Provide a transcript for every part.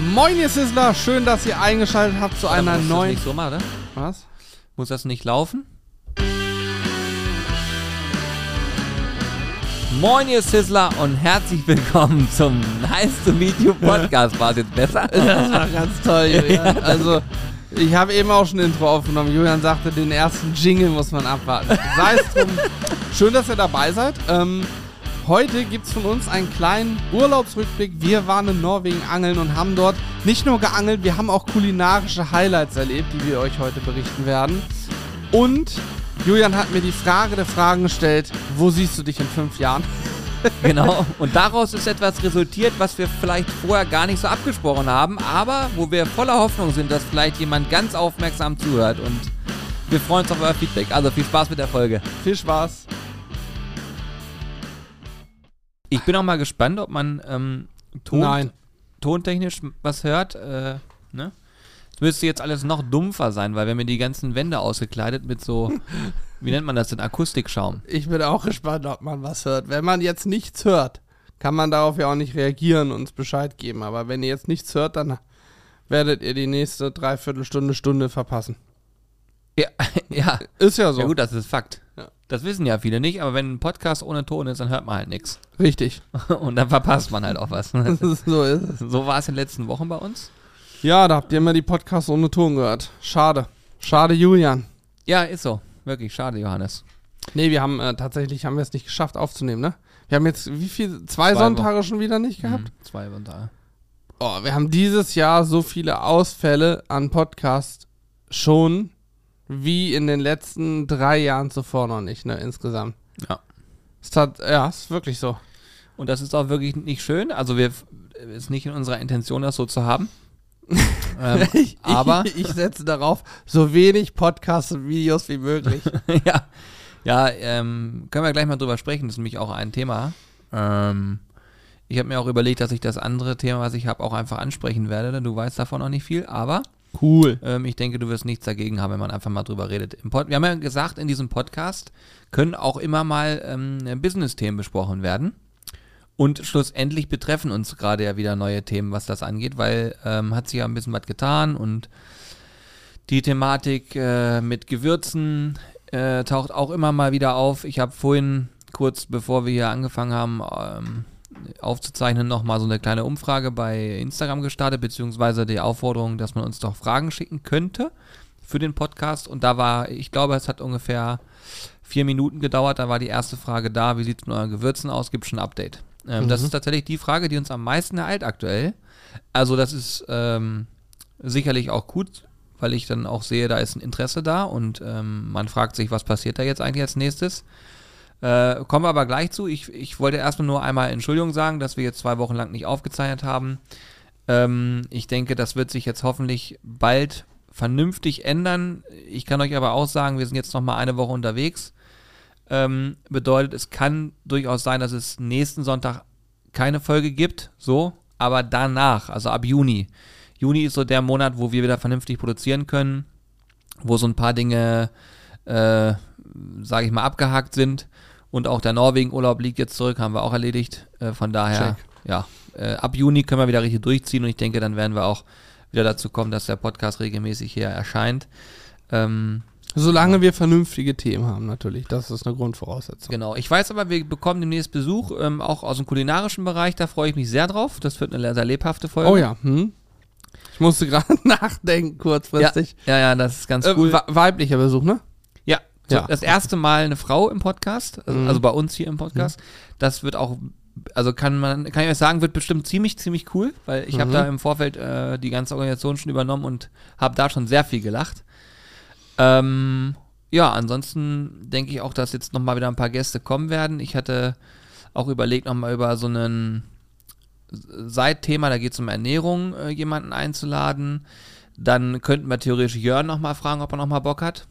Moin, ihr Sizzler, schön, dass ihr eingeschaltet habt zu einer muss neuen. Das nicht so machen, oder? Was? Muss das nicht laufen? Moin, ihr Sizzler und herzlich willkommen zum Nice to Meet You Podcast. War es jetzt besser? Das war ganz toll, Julian. Also, ich habe eben auch schon ein Intro aufgenommen. Julian sagte, den ersten Jingle muss man abwarten. Sei es drum. Schön, dass ihr dabei seid. Ähm, heute gibt es von uns einen kleinen Urlaubsrückblick. Wir waren in Norwegen angeln und haben dort nicht nur geangelt, wir haben auch kulinarische Highlights erlebt, die wir euch heute berichten werden. Und Julian hat mir die Frage der Fragen gestellt, wo siehst du dich in fünf Jahren? genau. Und daraus ist etwas resultiert, was wir vielleicht vorher gar nicht so abgesprochen haben, aber wo wir voller Hoffnung sind, dass vielleicht jemand ganz aufmerksam zuhört. Und wir freuen uns auf euer Feedback. Also viel Spaß mit der Folge. Viel Spaß. Ich bin auch mal gespannt, ob man ähm, Ton, Nein. tontechnisch was hört. Äh, ne? Es müsste jetzt alles noch dumpfer sein, weil wir haben mir die ganzen Wände ausgekleidet mit so, wie nennt man das denn, Akustikschaum. Ich bin auch gespannt, ob man was hört. Wenn man jetzt nichts hört, kann man darauf ja auch nicht reagieren und uns Bescheid geben. Aber wenn ihr jetzt nichts hört, dann werdet ihr die nächste Dreiviertelstunde, Stunde verpassen. Ja, ja. Ist ja so. ja gut, das ist Fakt. Das wissen ja viele nicht, aber wenn ein Podcast ohne Ton ist, dann hört man halt nichts. Richtig. Und dann verpasst man halt auch was. so ist es. So war es in den letzten Wochen bei uns. Ja, da habt ihr immer die Podcasts ohne Ton gehört. Schade. Schade, Julian. Ja, ist so. Wirklich schade, Johannes. Nee, wir haben äh, tatsächlich haben wir es nicht geschafft aufzunehmen, ne? Wir haben jetzt wie viel? Zwei, Zwei Sonntage schon wieder nicht gehabt? Mhm, zwei da. Oh, wir haben dieses Jahr so viele Ausfälle an Podcast schon wie in den letzten drei Jahren zuvor noch nicht, ne, insgesamt. Ja. Es hat, ja, ist wirklich so. Und das ist auch wirklich nicht schön. Also wir ist nicht in unserer Intention, das so zu haben. ähm, Ich, aber ich, ich setze darauf, so wenig Podcasts und Videos wie möglich. ja, ja ähm, können wir gleich mal drüber sprechen. Das ist nämlich auch ein Thema. Ähm, ich habe mir auch überlegt, dass ich das andere Thema, was ich habe, auch einfach ansprechen werde. denn Du weißt davon noch nicht viel, aber Cool. ähm, ich denke, du wirst nichts dagegen haben, wenn man einfach mal drüber redet. Wir haben ja gesagt, in diesem Podcast können auch immer mal ähm, Business-Themen besprochen werden. Und schlussendlich betreffen uns gerade ja wieder neue Themen, was das angeht, weil ähm, hat sich ja ein bisschen was getan und die Thematik äh, mit Gewürzen äh, taucht auch immer mal wieder auf. Ich habe vorhin, kurz bevor wir hier angefangen haben, ähm, aufzuzeichnen, nochmal so eine kleine Umfrage bei Instagram gestartet, beziehungsweise die Aufforderung, dass man uns doch Fragen schicken könnte für den Podcast. Und da war, ich glaube, es hat ungefähr vier Minuten gedauert, da war die erste Frage da, wie sieht es mit euren Gewürzen aus, gibt schon ein Update. Ähm, Das Mhm. ist tatsächlich die Frage, die uns am meisten ereilt aktuell. Also das ist ähm, sicherlich auch gut, weil ich dann auch sehe, da ist ein Interesse da und ähm, man fragt sich, was passiert da jetzt eigentlich als nächstes. Äh, kommen wir aber gleich zu. Ich, ich wollte erstmal nur einmal Entschuldigung sagen, dass wir jetzt zwei Wochen lang nicht aufgezeichnet haben. Ähm, ich denke, das wird sich jetzt hoffentlich bald vernünftig ändern. Ich kann euch aber auch sagen, wir sind jetzt noch mal eine Woche unterwegs. Ähm, bedeutet, es kann durchaus sein, dass es nächsten Sonntag keine Folge gibt, so, aber danach, also ab Juni. Juni ist so der Monat, wo wir wieder vernünftig produzieren können, wo so ein paar Dinge, äh, sage ich mal, abgehakt sind. Und auch der Norwegen-Urlaub liegt jetzt zurück, haben wir auch erledigt. Äh, von daher, Check. ja, äh, ab Juni können wir wieder richtig durchziehen und ich denke, dann werden wir auch wieder dazu kommen, dass der Podcast regelmäßig hier erscheint. Ähm, Solange wir vernünftige Themen haben, natürlich. Das ist eine Grundvoraussetzung. Genau. Ich weiß aber, wir bekommen demnächst Besuch, ähm, auch aus dem kulinarischen Bereich. Da freue ich mich sehr drauf. Das wird eine sehr lebhafte Folge. Oh ja, hm? Ich musste gerade nachdenken, Ja, kurzfristig. ja, ja, das ist ganz Äh, cool. we- weiblicher Besuch, ne? Ja, das erste Mal eine Frau im Podcast, also, Mhm. also bei uns hier im Podcast. Das wird auch, also kann man, kann ich euch sagen, wird bestimmt ziemlich, ziemlich cool, weil ich habe Mhm. da im Vorfeld äh, die ganze Organisation schon übernommen und habe da schon sehr viel gelacht. Ähm, ja, ansonsten denke ich auch, dass jetzt nochmal wieder ein paar Gäste kommen werden. Ich hatte auch überlegt, nochmal über so einen Seitthema, da geht es um Ernährung, äh, jemanden einzuladen. Dann könnten wir theoretisch Jörn nochmal fragen, ob er nochmal Bock hat.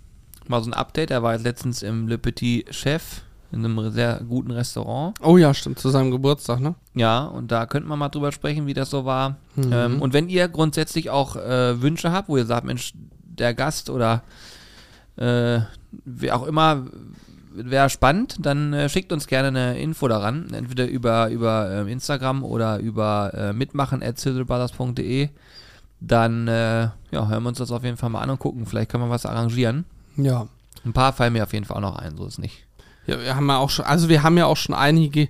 Mal so ein Update. Er war jetzt letztens im Le Petit Chef in einem sehr guten Restaurant. Oh ja, stimmt, zu seinem Geburtstag, ne? Ja, und da könnten wir mal drüber sprechen, wie das so war. Mhm. Ähm, und wenn ihr grundsätzlich auch äh, Wünsche habt, wo ihr sagt, Mensch, der Gast oder äh, wer auch immer wäre spannend, dann äh, schickt uns gerne eine Info daran, entweder über, über äh, Instagram oder über äh, mitmachen.zizzlebrothers.de. Dann äh, ja, hören wir uns das auf jeden Fall mal an und gucken. Vielleicht können wir was arrangieren. Ja. Ein paar fallen mir auf jeden Fall auch noch ein, so ist es nicht. Ja, wir haben ja auch schon, also wir haben ja auch schon einige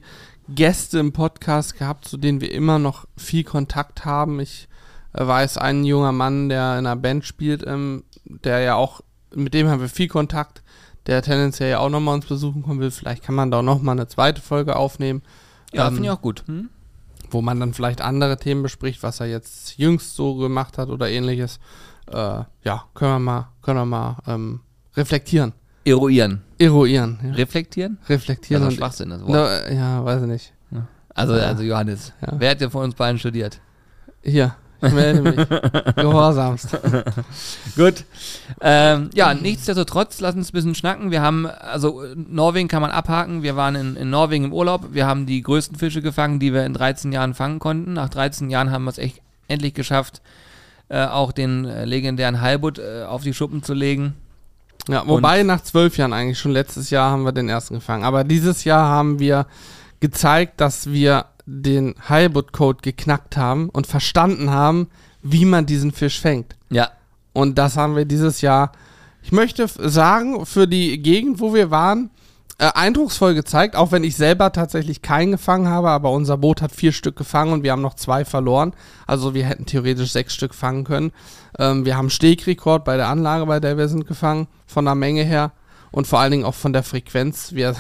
Gäste im Podcast gehabt, zu denen wir immer noch viel Kontakt haben. Ich äh, weiß, ein junger Mann, der in einer Band spielt, ähm, der ja auch, mit dem haben wir viel Kontakt, der tendenziell ja auch nochmal uns besuchen kommen will. Vielleicht kann man da auch nochmal eine zweite Folge aufnehmen. Ja, Ähm, finde ich auch gut. Hm? wo man dann vielleicht andere Themen bespricht, was er jetzt jüngst so gemacht hat oder ähnliches. Äh, ja, können wir mal, können wir mal ähm, reflektieren. Eruieren. Eruieren. Ja. Reflektieren? Reflektieren. Das ist Schwachsinn, das Wort. Na, ja, weiß ich nicht. Also, Ja. also Johannes, Ja. wer hat denn von uns beiden studiert? Hier, ich melde mich. Gehorsamst. Gut. Ähm, ja, nichtsdestotrotz, lass uns ein bisschen schnacken. Wir haben, also Norwegen kann man abhaken. Wir waren in, in Norwegen im Urlaub. Wir haben die größten Fische gefangen, die wir in 13 Jahren fangen konnten. Nach 13 Jahren haben wir es echt endlich geschafft, äh, auch den äh, legendären Halbut äh, auf die Schuppen zu legen. Ja, wobei nach zwölf Jahren eigentlich schon letztes Jahr haben wir den ersten gefangen. Aber dieses Jahr haben wir gezeigt, dass wir den Heilbutt-Code geknackt haben und verstanden haben, wie man diesen Fisch fängt. Ja, Und das haben wir dieses Jahr, ich möchte sagen, für die Gegend, wo wir waren, äh, eindrucksvoll gezeigt, auch wenn ich selber tatsächlich keinen gefangen habe, aber unser Boot hat vier Stück gefangen und wir haben noch zwei verloren. Also wir hätten theoretisch sechs Stück fangen können. Ähm, wir haben Stegrekord bei der Anlage, bei der wir sind gefangen, von der Menge her und vor allen Dingen auch von der Frequenz. Wir,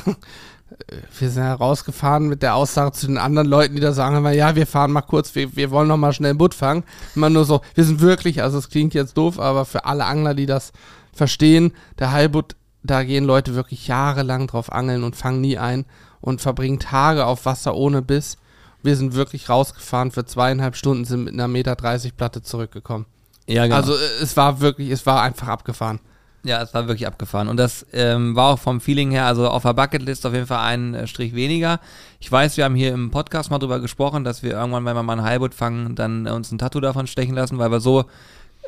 wir sind herausgefahren mit der Aussage zu den anderen Leuten, die da sagen, immer, ja, wir fahren mal kurz, wir, wir wollen noch mal schnell ein Boot fangen. Immer nur so, wir sind wirklich, also es klingt jetzt doof, aber für alle Angler, die das verstehen, der Heilbutt, da gehen Leute wirklich jahrelang drauf angeln und fangen nie ein und verbringen Tage auf Wasser ohne Biss. Wir sind wirklich rausgefahren für zweieinhalb Stunden, sind mit einer Meter 30 Platte zurückgekommen. Ja genau. Also äh, es war wirklich, es war einfach abgefahren. Ja, es war wirklich abgefahren. Und das ähm, war auch vom Feeling her, also auf der Bucketlist auf jeden Fall einen äh, Strich weniger. Ich weiß, wir haben hier im Podcast mal drüber gesprochen, dass wir irgendwann, wenn wir mal ein Heilboot fangen, dann äh, uns ein Tattoo davon stechen lassen, weil wir so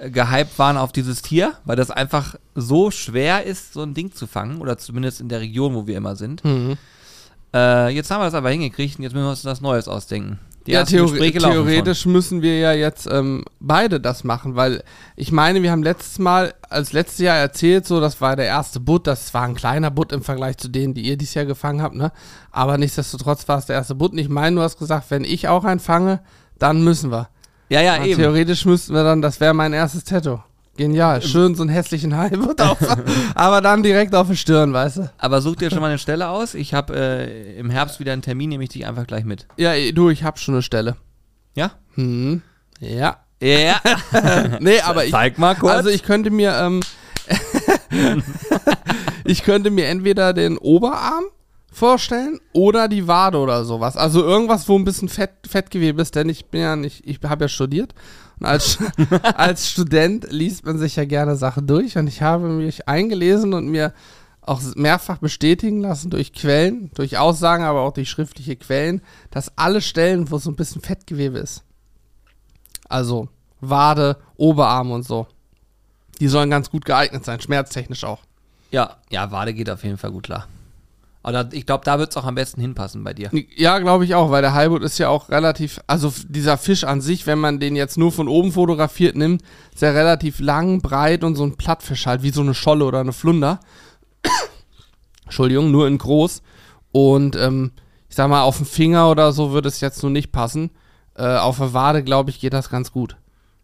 gehypt waren auf dieses Tier, weil das einfach so schwer ist, so ein Ding zu fangen, oder zumindest in der Region, wo wir immer sind. Mhm. Äh, jetzt haben wir das aber hingekriegt und jetzt müssen wir uns was Neues ausdenken. Die ja, theori laufen schon. theoretisch müssen wir ja jetzt ähm, beide das machen, weil ich meine, wir haben letztes Mal, als letztes Jahr erzählt, so, das war der erste Butt, das war ein kleiner Butt im Vergleich zu denen, die ihr dieses Jahr gefangen habt, ne? Aber nichtsdestotrotz war es der erste Butt. Und ich meine, du hast gesagt, wenn ich auch einen fange, dann müssen wir. Ja, ja, Ja, eben. theoretisch müssten wir dann, das wäre mein erstes Tattoo. Genial, schön so einen hässlichen Halbbutt auf, aber dann direkt auf die Stirn, weißt du? Aber such dir schon mal eine Stelle aus. Ich habe äh, im Herbst wieder einen Termin, nehme ich dich einfach gleich mit. Ja, du, ich hab schon eine Stelle. Ja? Hm. Ja. Ja. Nee, aber ich, Zeig mal kurz. Also ich könnte mir, ähm, ich könnte mir entweder den Oberarm vorstellen oder die Wade oder sowas. Also irgendwas, wo ein bisschen Fett, Fettgewebe ist, denn ich bin ja nicht, ich habe ja studiert. Als, als Student liest man sich ja gerne Sachen durch und ich habe mich eingelesen und mir auch mehrfach bestätigen lassen durch Quellen, durch Aussagen, aber auch durch schriftliche Quellen, dass alle Stellen, wo so ein bisschen Fettgewebe ist, also Wade, Oberarm und so, die sollen ganz gut geeignet sein, schmerztechnisch auch. ja, ja, Wade geht auf jeden Fall gut klar. Aber ich glaube, da wird es auch am besten hinpassen bei dir. Ja, glaube ich auch, weil der Halbut ist ja auch relativ, also dieser Fisch an sich, wenn man den jetzt nur von oben fotografiert nimmt, ist er relativ lang, breit und so ein Plattfisch halt, wie so eine Scholle oder eine Flunder. Entschuldigung, nur in groß. Und ähm, ich sag mal, auf dem Finger oder so würde es jetzt nur nicht passen. Äh, auf der Wade, glaube ich, geht das ganz gut.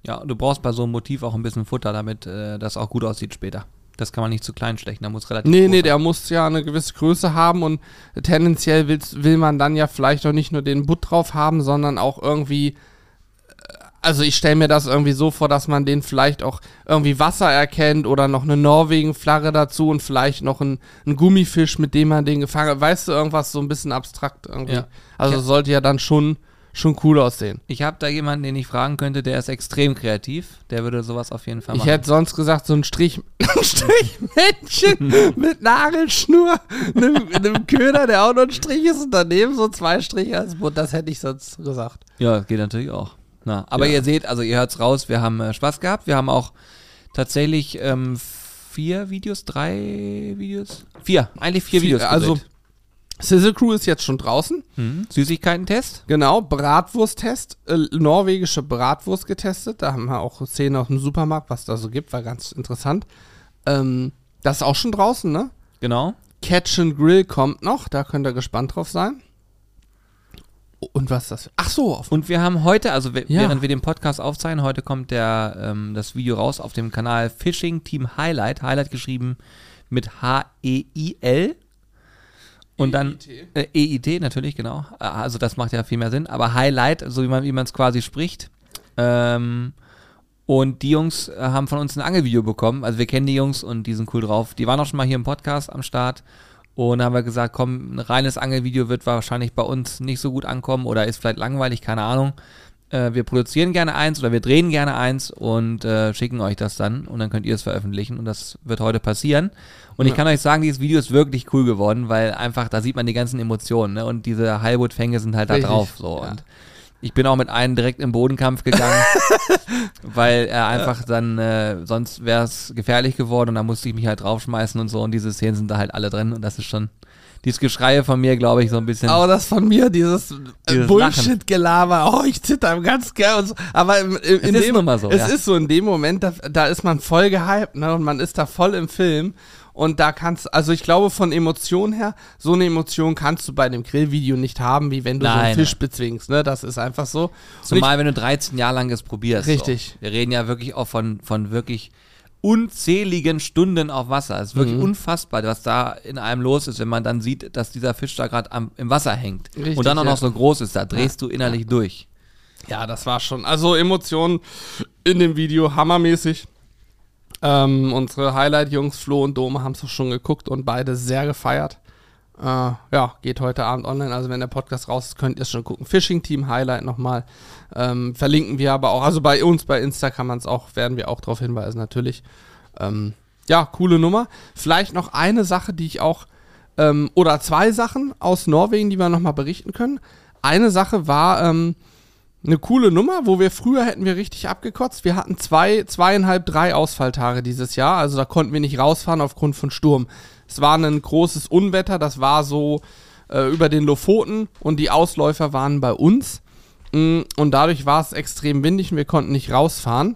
Ja, du brauchst bei so einem Motiv auch ein bisschen Futter, damit äh, das auch gut aussieht später. Das kann man nicht zu klein stechen, da muss relativ Nee, groß nee, sein. der muss ja eine gewisse Größe haben und tendenziell will man dann ja vielleicht auch nicht nur den Butt drauf haben, sondern auch irgendwie. äh, Also ich stelle mir das irgendwie so vor, dass man den vielleicht auch irgendwie Wasser erkennt oder noch eine Norwegen-Flagge dazu und vielleicht noch ein, ein Gummifisch, mit dem man den gefangen hat. Weißt du, irgendwas so ein bisschen abstrakt irgendwie. Ja. Also Ja. sollte ja dann schon, schon cool aussehen. Ich habe da jemanden, den ich fragen könnte, der ist extrem kreativ. Der würde sowas auf jeden Fall Ich machen. hätte sonst gesagt, so ein Strich, Strichmännchen mit Nagelschnur, einem, einem Köder, der auch noch ein Strich ist und daneben so zwei Striche als Butt. Das hätte ich sonst gesagt. Ja, geht natürlich auch. Na, aber Ja. ihr seht, also ihr hört's raus, wir haben äh, Spaß gehabt. Wir haben auch tatsächlich ähm, vier Videos, drei Videos? Vier, eigentlich vier, Videos. Also, gedreht. Sizzle Crew ist jetzt schon draußen. Mhm. Süßigkeiten-Test. Genau, Bratwursttest, äh, norwegische Bratwurst getestet. Da haben wir auch Szenen aus dem Supermarkt, was da so gibt, war ganz interessant. Ähm, das ist auch schon draußen, ne? Genau. Catch and Grill kommt noch, da könnt ihr gespannt drauf sein. Und was ist das? Ach so, auf Und wir haben heute, also Ja. während wir den Podcast aufzeichnen, heute kommt der, ähm, das Video raus auf dem Kanal Fishing Team Highlight. Highlight geschrieben mit H-E-I-L. Und dann äh, EIT natürlich, genau. Äh, Also das macht ja viel mehr Sinn. Aber Highlight, so wie man wie man es quasi spricht. Ähm, und die Jungs äh, haben von uns ein Angelvideo bekommen. Also wir kennen die Jungs und die sind cool drauf. Die waren auch schon mal hier im Podcast am Start. Und haben wir gesagt, komm, ein reines Angelvideo wird wahrscheinlich bei uns nicht so gut ankommen oder ist vielleicht langweilig, keine Ahnung. Äh, wir produzieren gerne eins oder wir drehen gerne eins und äh, schicken euch das dann und dann könnt ihr es veröffentlichen und das wird heute passieren. Und ich Ja. kann euch sagen, dieses Video ist wirklich cool geworden, weil einfach, da sieht man die ganzen Emotionen ne? und diese Highwood-Fänge sind halt da Richtig, drauf. So. ja. Und ich bin auch mit einem direkt im Bodenkampf gegangen, weil er einfach dann, äh, sonst wäre es gefährlich geworden und da musste ich mich halt draufschmeißen und so und diese Szenen sind da halt alle drin und das ist schon, dieses Geschreie von mir, glaube ich, so ein bisschen. Aber das von mir, dieses, äh, Dieses Bullshit-Gelaber, oh, ich zitter im ganz gern so. Aber im, in ist dem, nun mal so, es ja. ist so in dem Moment, da, da ist man voll gehypt, ne, und man ist da voll im Film. Und da kannst, also ich glaube von Emotionen her, so eine Emotion kannst du bei dem Grillvideo nicht haben, wie wenn du so Nein, einen Fisch nein. bezwingst, ne, das ist einfach so. Zumal, wenn du 13 Jahre lang es probierst. Richtig. So. Wir reden ja wirklich auch von, von wirklich unzähligen Stunden auf Wasser. Es ist wirklich Mhm. unfassbar, was da in einem los ist, wenn man dann sieht, dass dieser Fisch da gerade im Wasser hängt. Richtig, und dann auch ja. noch so groß ist. Da drehst du innerlich durch. ich, ja, das war schon, also Emotionen in dem Video hammermäßig. Ähm, unsere Highlight-Jungs Flo und Dome haben es schon geguckt und beide sehr gefeiert. Äh, ja, geht heute Abend online. Also wenn der Podcast raus ist, könnt ihr es schon gucken. Fishing Team Highlight nochmal. Ähm, verlinken wir aber auch. Also bei uns bei Insta kann man es auch, werden wir auch darauf hinweisen, natürlich. Ähm, ja, coole Nummer. Vielleicht noch eine Sache, die ich auch, ähm, oder zwei Sachen aus Norwegen, die wir nochmal berichten können. Eine Sache war, ähm, eine coole Nummer, wo wir früher hätten wir richtig abgekotzt. Wir hatten zwei, zweieinhalb, drei Ausfalltage dieses Jahr. Also da konnten wir nicht rausfahren aufgrund von Sturm. Es war ein großes Unwetter, das war so äh, über den Lofoten und die Ausläufer waren bei uns. Mm, Und dadurch war es extrem windig und wir konnten nicht rausfahren.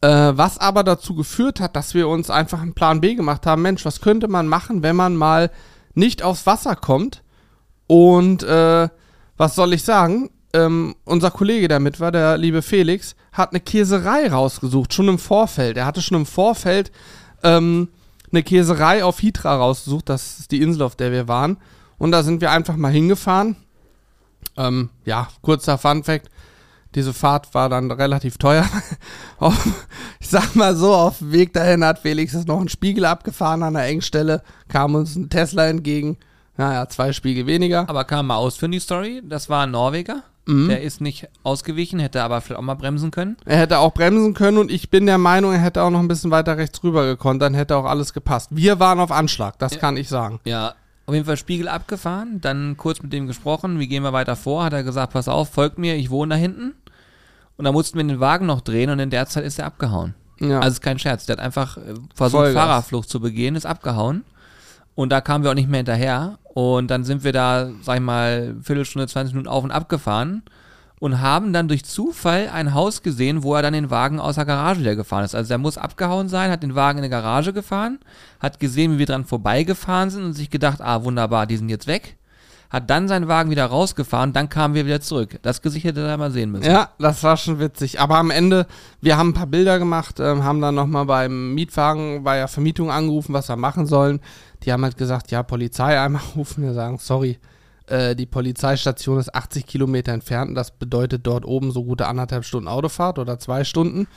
Äh, was aber dazu geführt hat, dass wir uns einfach einen Plan B gemacht haben. Mensch, was könnte man machen, wenn man mal nicht aufs Wasser kommt? Und äh, was soll ich sagen? Ähm, unser Kollege, der mit war, der liebe Felix, hat eine Käserei rausgesucht, schon im Vorfeld. Er hatte schon im Vorfeld ähm, eine Käserei auf Hitra rausgesucht. Das ist die Insel, auf der wir waren. Und da sind wir einfach mal hingefahren. Ähm, ja, kurzer Fun-Fact. Diese Fahrt war dann relativ teuer. auf, ich sag mal so, auf dem Weg dahin hat Felix noch einen Spiegel abgefahren an der Engstelle, kam uns ein Tesla entgegen. Naja, zwei Spiegel weniger. Aber kam mal ausführen die Story. Das war ein Norweger. Mhm. Der ist nicht ausgewichen, hätte aber vielleicht auch mal bremsen können. Er hätte auch bremsen können und ich bin der Meinung, er hätte auch noch ein bisschen weiter rechts rüber gekonnt, dann hätte auch alles gepasst. Wir waren auf Anschlag, das Ja. kann ich sagen. Ja, auf jeden Fall Spiegel abgefahren, dann kurz mit dem gesprochen, wie gehen wir weiter vor, hat er gesagt, pass auf, folgt mir, ich wohne da hinten. Und dann mussten wir den Wagen noch drehen und in der Zeit ist er abgehauen. Ja. Also ist kein Scherz, der hat einfach äh, versucht, Vollgas. Fahrerflucht zu begehen, ist abgehauen. Und da kamen wir auch nicht mehr hinterher. Und dann sind wir da, sag ich mal, Viertelstunde, 20 Minuten auf und ab gefahren und haben dann durch Zufall ein Haus gesehen, wo er dann den Wagen aus der Garage wieder gefahren ist. Also der muss abgehauen sein, hat den Wagen in die Garage gefahren, hat gesehen, wie wir dran vorbeigefahren sind und sich gedacht, ah, wunderbar, die sind jetzt weg. Hat dann seinen Wagen wieder rausgefahren, dann kamen wir wieder zurück. Das Gesicht hätte er mal sehen müssen. Ja, das war schon witzig. Aber am Ende, wir haben ein paar Bilder gemacht, ähm, haben dann nochmal beim Mietwagen bei der Vermietung angerufen, was wir machen sollen. Die haben halt gesagt, ja, Polizei einmal rufen. Wir sagen, sorry, äh, die Polizeistation ist 80 Kilometer entfernt. Das bedeutet dort oben so gute anderthalb Stunden Autofahrt oder zwei Stunden.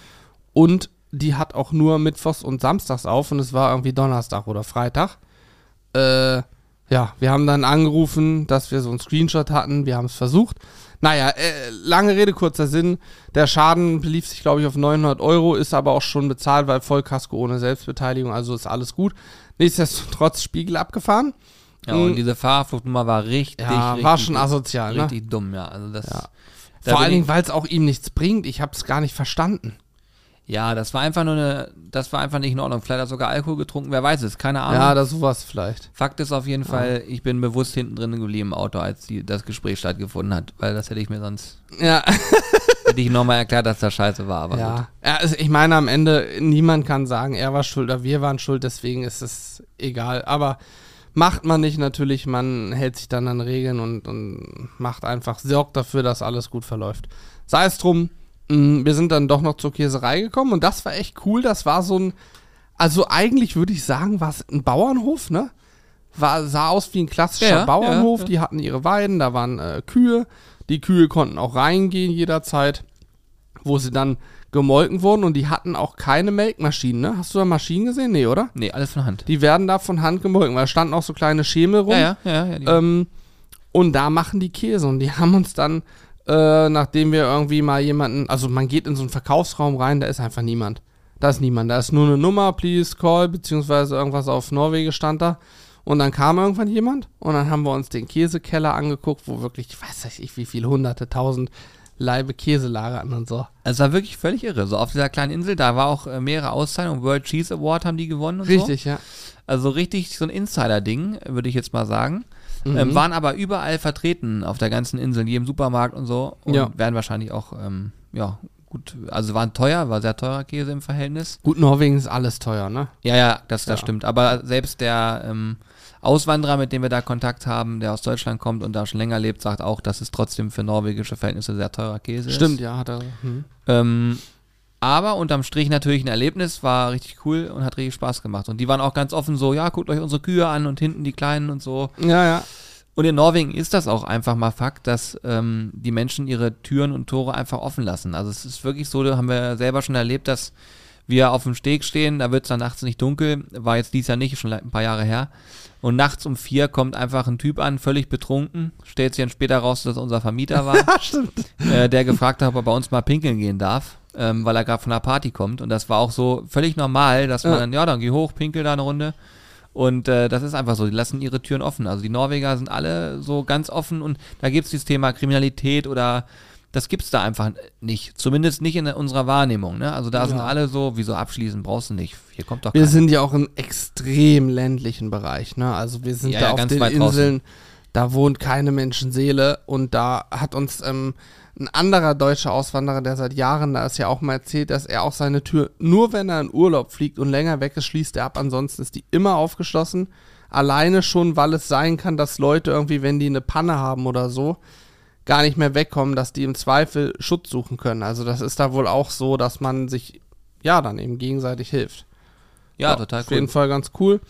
Und die hat auch nur Mittwochs und Samstags auf und es war irgendwie Donnerstag oder Freitag. Äh, ja, wir haben dann angerufen, dass wir so einen Screenshot hatten. Wir haben es versucht. Naja, äh, lange Rede, kurzer Sinn. Der Schaden belief sich, glaube ich, auf 900 Euro, ist aber auch schon bezahlt, weil Vollkasko ohne Selbstbeteiligung, also ist alles gut. Nichtsdestotrotz Spiegel abgefahren. Ja, und Mhm. diese Fahrerfluchtnummer war richtig, Ja, richtig, war schon asozial, ne? richtig dumm, ja. Also das, Ja. da Vor allen Dingen, weil es auch ihm nichts bringt. Ich habe es gar nicht verstanden. Ja, das war einfach nur eine, das war einfach nicht in Ordnung. Vielleicht hat er sogar Alkohol getrunken, wer weiß es, keine Ahnung. Ja, das sowas vielleicht. Fakt ist auf jeden Fall, ich bin bewusst hinten drin geblieben im Auto, als die, das Gespräch stattgefunden hat, weil das hätte ich mir sonst, Ja, hätte ich nochmal erklärt, dass das scheiße war, aber gut. ja. ja also ich meine, am Ende, niemand kann sagen, er war schuld oder wir waren schuld, deswegen ist es egal. Aber macht man nicht natürlich, man hält sich dann an Regeln und, und macht einfach, sorgt dafür, dass alles gut verläuft. Sei es drum, wir sind dann doch noch zur Käserei gekommen und das war echt cool. Das war so ein, also eigentlich würde ich sagen, war es ein Bauernhof, ne? War, sah aus wie ein klassischer Ja, Bauernhof. ja, ja. Die hatten ihre Weiden, da waren äh, Kühe. Die Kühe konnten auch reingehen jederzeit, wo sie dann gemolken wurden und die hatten auch keine Melkmaschinen, ne? Hast du da Maschinen gesehen? Nee, oder? Nee, alles von Hand. Die werden da von Hand gemolken, weil da standen auch so kleine Schemel rum. Ja, ja, ja. ja Ähm, und da machen die Käse und die haben uns dann, äh, nachdem wir irgendwie mal jemanden, also man geht in so einen Verkaufsraum rein, da ist einfach niemand. Da ist niemand. Da ist nur eine Nummer, please call, beziehungsweise irgendwas auf Norwegisch stand da. Und dann kam irgendwann jemand und dann haben wir uns den Käsekeller angeguckt, wo wirklich, ich weiß nicht, wie viele hunderte, tausend Leibe Käse lagerten und so. es war wirklich völlig irre. So auf dieser kleinen Insel, da war auch äh, mehrere Auszeichnungen. World Cheese Award haben die gewonnen und Richtig, ja. so. Also richtig so ein Insider-Ding, würde ich jetzt mal sagen. Mhm. Ähm, waren aber überall vertreten auf der ganzen Insel, in jedem Supermarkt und so. Und Ja. werden wahrscheinlich auch, ähm, ja, gut, also waren teuer, war sehr teurer Käse im Verhältnis. Gut, Norwegen ist alles teuer, ne? Ja, ja, das, das Ja. stimmt. Aber selbst der ähm, Auswanderer, mit dem wir da Kontakt haben, der aus Deutschland kommt und da schon länger lebt, sagt auch, dass es trotzdem für norwegische Verhältnisse sehr teurer Käse ist. Stimmt, ja, hat er. Hm. Ähm, aber unterm Strich natürlich ein Erlebnis, war richtig cool und hat richtig Spaß gemacht. Und die waren auch ganz offen so, ja, guckt euch unsere Kühe an und hinten die Kleinen und so. Ja, ja. Und in Norwegen ist das auch einfach mal Fakt, dass ähm, die Menschen ihre Türen und Tore einfach offen lassen. Also es ist wirklich so, da haben wir selber schon erlebt, dass wir auf dem Steg stehen, da wird es dann nachts nicht dunkel, war jetzt dies Jahr nicht, schon ein paar Jahre her. Und nachts um vier kommt einfach ein Typ an, völlig betrunken, stellt sich dann später raus, dass er unser Vermieter war, äh, der gefragt hat, ob er bei uns mal pinkeln gehen darf, ähm, weil er gerade von einer Party kommt. Und das war auch so völlig normal, dass man Ja. dann, ja, dann geh hoch, pinkel da eine Runde. Und äh, das ist einfach so, die lassen ihre Türen offen. Also die Norweger sind alle so ganz offen und da gibt es dieses Thema Kriminalität oder das gibt's da einfach nicht. Zumindest nicht in unserer Wahrnehmung. Ne? Also da sind Ja. alle so, wieso abschließen brauchst du nicht. Hier kommt doch Wir keiner. sind ja auch im extrem ländlichen Bereich, ne? Also wir sind Ja, da ja, auf den weit draußen. Inseln, da wohnt keine Menschenseele und da hat uns ähm, ein anderer deutscher Auswanderer, der seit Jahren da ist, ja auch mal erzählt, dass er auch seine Tür, nur wenn er in Urlaub fliegt und länger weg ist, schließt er ab, ansonsten ist die immer aufgeschlossen. Alleine schon, weil es sein kann, dass Leute irgendwie, wenn die eine Panne haben oder so, gar nicht mehr wegkommen, dass die im Zweifel Schutz suchen können. Also das ist da wohl auch so, dass man sich ja dann eben gegenseitig hilft. ja, total Auf jeden cool. Fall ganz cool.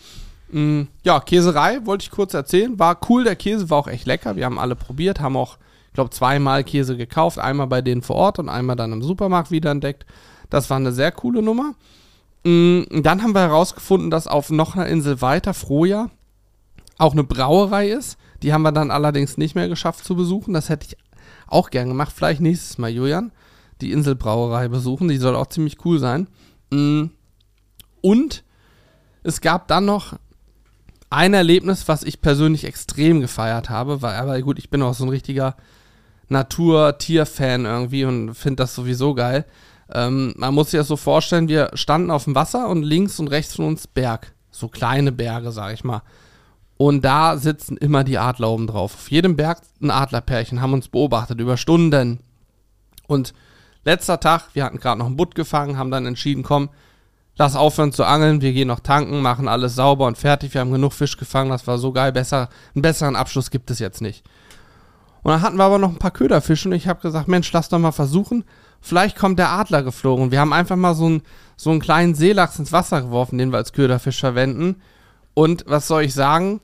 Mm, ja, Käserei wollte ich kurz erzählen. War cool, der Käse war auch echt lecker. Wir haben alle probiert, haben auch, ich glaube, zweimal Käse gekauft. Einmal bei denen vor Ort und einmal dann im Supermarkt wieder entdeckt. Das war eine sehr coole Nummer. Mm, dann haben wir herausgefunden, dass auf noch einer Insel weiter, Froja, auch eine Brauerei ist. Die haben wir dann allerdings nicht mehr geschafft zu besuchen. Das hätte ich auch gern gemacht. Vielleicht nächstes Mal, Julian. Die Inselbrauerei besuchen. Die soll auch ziemlich cool sein. Mm. Und es gab dann noch ein Erlebnis, was ich persönlich extrem gefeiert habe, weil, aber gut, ich bin auch so ein richtiger Natur-Tier-Fan irgendwie und finde das sowieso geil. Ähm, man muss sich das so vorstellen, wir standen auf dem Wasser und links und rechts von uns Berg. So kleine Berge, sag ich mal. Und da sitzen immer die Adler oben drauf. Auf jedem Berg ein Adlerpärchen, haben uns beobachtet über Stunden. Und letzter Tag, wir hatten gerade noch einen Butt gefangen, haben dann entschieden, komm, lass aufhören zu angeln, wir gehen noch tanken, machen alles sauber und fertig. Wir haben genug Fisch gefangen, das war so geil, besser, einen besseren Abschluss gibt es jetzt nicht. Und dann hatten wir aber noch ein paar Köderfische und ich habe gesagt, Mensch, lass doch mal versuchen. Vielleicht kommt der Adler geflogen. Wir haben einfach mal so einen, so einen kleinen Seelachs ins Wasser geworfen, den wir als Köderfisch verwenden. Und was soll ich sagen?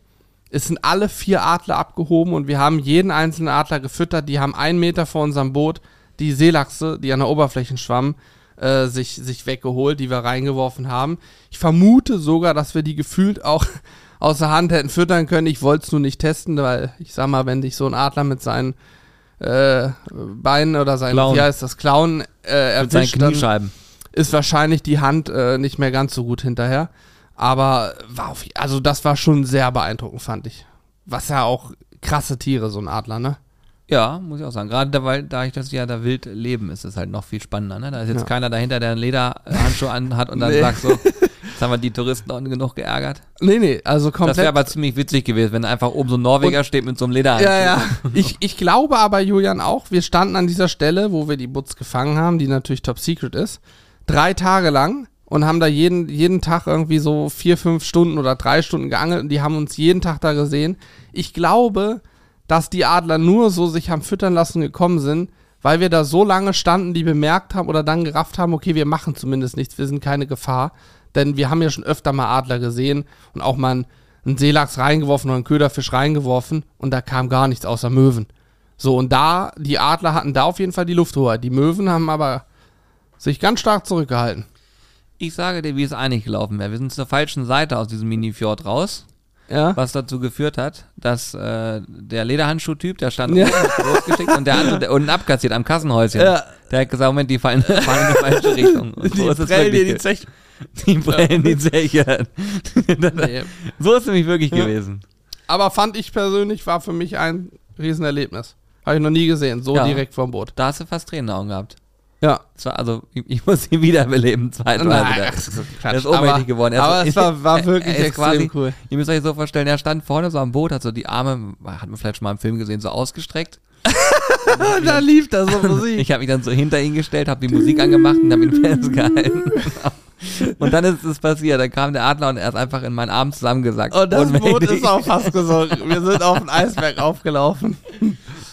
Es sind alle vier Adler abgehoben und wir haben jeden einzelnen Adler gefüttert. Die haben einen Meter vor unserem Boot die Seelachse, die an der Oberfläche schwammen, äh, sich, sich weggeholt, die wir reingeworfen haben. Ich vermute sogar, dass wir die gefühlt auch aus der Hand hätten füttern können. Ich wollte es nur nicht testen, weil ich sag mal, wenn dich so ein Adler mit seinen äh, Beinen oder seinen, Klauen. wie heißt das, Klauen äh, Mit seinen erwischt, dann ist wahrscheinlich die Hand äh, nicht mehr ganz so gut hinterher. Aber war auf, also das war schon sehr beeindruckend, fand ich. Was ja auch krasse Tiere, so ein Adler, ne? Ja, muss ich auch sagen. Gerade da, weil, da ich das ja da wild leben, ist es halt noch viel spannender. Ne? Da ist jetzt Ja. keiner dahinter, der einen Lederhandschuh anhat und dann Nee. sagt so, jetzt haben wir die Touristen unten genug geärgert. Nee, nee, also Das komplett. wäre aber ziemlich witzig gewesen, wenn einfach oben so ein Norweger steht mit so einem Lederhandschuh. Ja, ja. Ich, ich glaube aber, Julian, auch, wir standen an dieser Stelle, wo wir die Butz gefangen haben, die natürlich top secret ist, drei Tage lang und haben da jeden, jeden Tag irgendwie so vier, fünf Stunden oder drei Stunden geangelt und die haben uns jeden Tag da gesehen. Ich glaube, dass die Adler nur so sich haben füttern lassen gekommen sind, weil wir da so lange standen, die bemerkt haben oder dann gerafft haben, okay, wir machen zumindest nichts, wir sind keine Gefahr. Denn wir haben ja schon öfter mal Adler gesehen und auch mal einen, einen Seelachs reingeworfen oder einen Köderfisch reingeworfen und da kam gar nichts außer Möwen. So, und da, die Adler hatten da auf jeden Fall die Lufthoheit. Die Möwen haben aber sich ganz stark zurückgehalten. Ich sage dir, wie es eigentlich gelaufen wäre. Wir sind zur falschen Seite aus diesem Mini-Fjord raus, Ja. was dazu geführt hat, dass äh, der Lederhandschuh-Typ, der stand Ja. losgeschickt und der andere, der unten abkassiert am Kassenhäuschen, Ja. der hat gesagt, Moment, die fallen, fallen in die falsche Richtung. Und so ist es wirklich ge- Zeche. Die prellen die Zeche. Nee. so ist es nämlich wirklich Ja. gewesen. Aber fand ich persönlich, war für mich ein Riesenerlebnis. Habe ich noch nie gesehen, so Ja. direkt vom Boot. Da hast du fast Tränen in den Augen gehabt. Ja. Das also, ich, ich muss ihn wiederbeleben, zweitweise. Nein, das ist Quatsch. ist ohnmächtig geworden. Er ist aber so- es war, war wirklich ist extrem quasi- cool. Ihr müsst euch so vorstellen, er stand vorne so am Boot, hat so die Arme, hat man vielleicht schon mal im Film gesehen, so ausgestreckt. Und da lief da so Musik. Ich habe mich dann so hinter ihn gestellt, habe die Musik angemacht und habe ihn festgehalten. Und dann ist es passiert, dann kam der Adler und er ist einfach in meinen Arm zusammengesackt. Und das Boot ist auch fast gesunken. Wir sind auf den Eisberg aufgelaufen.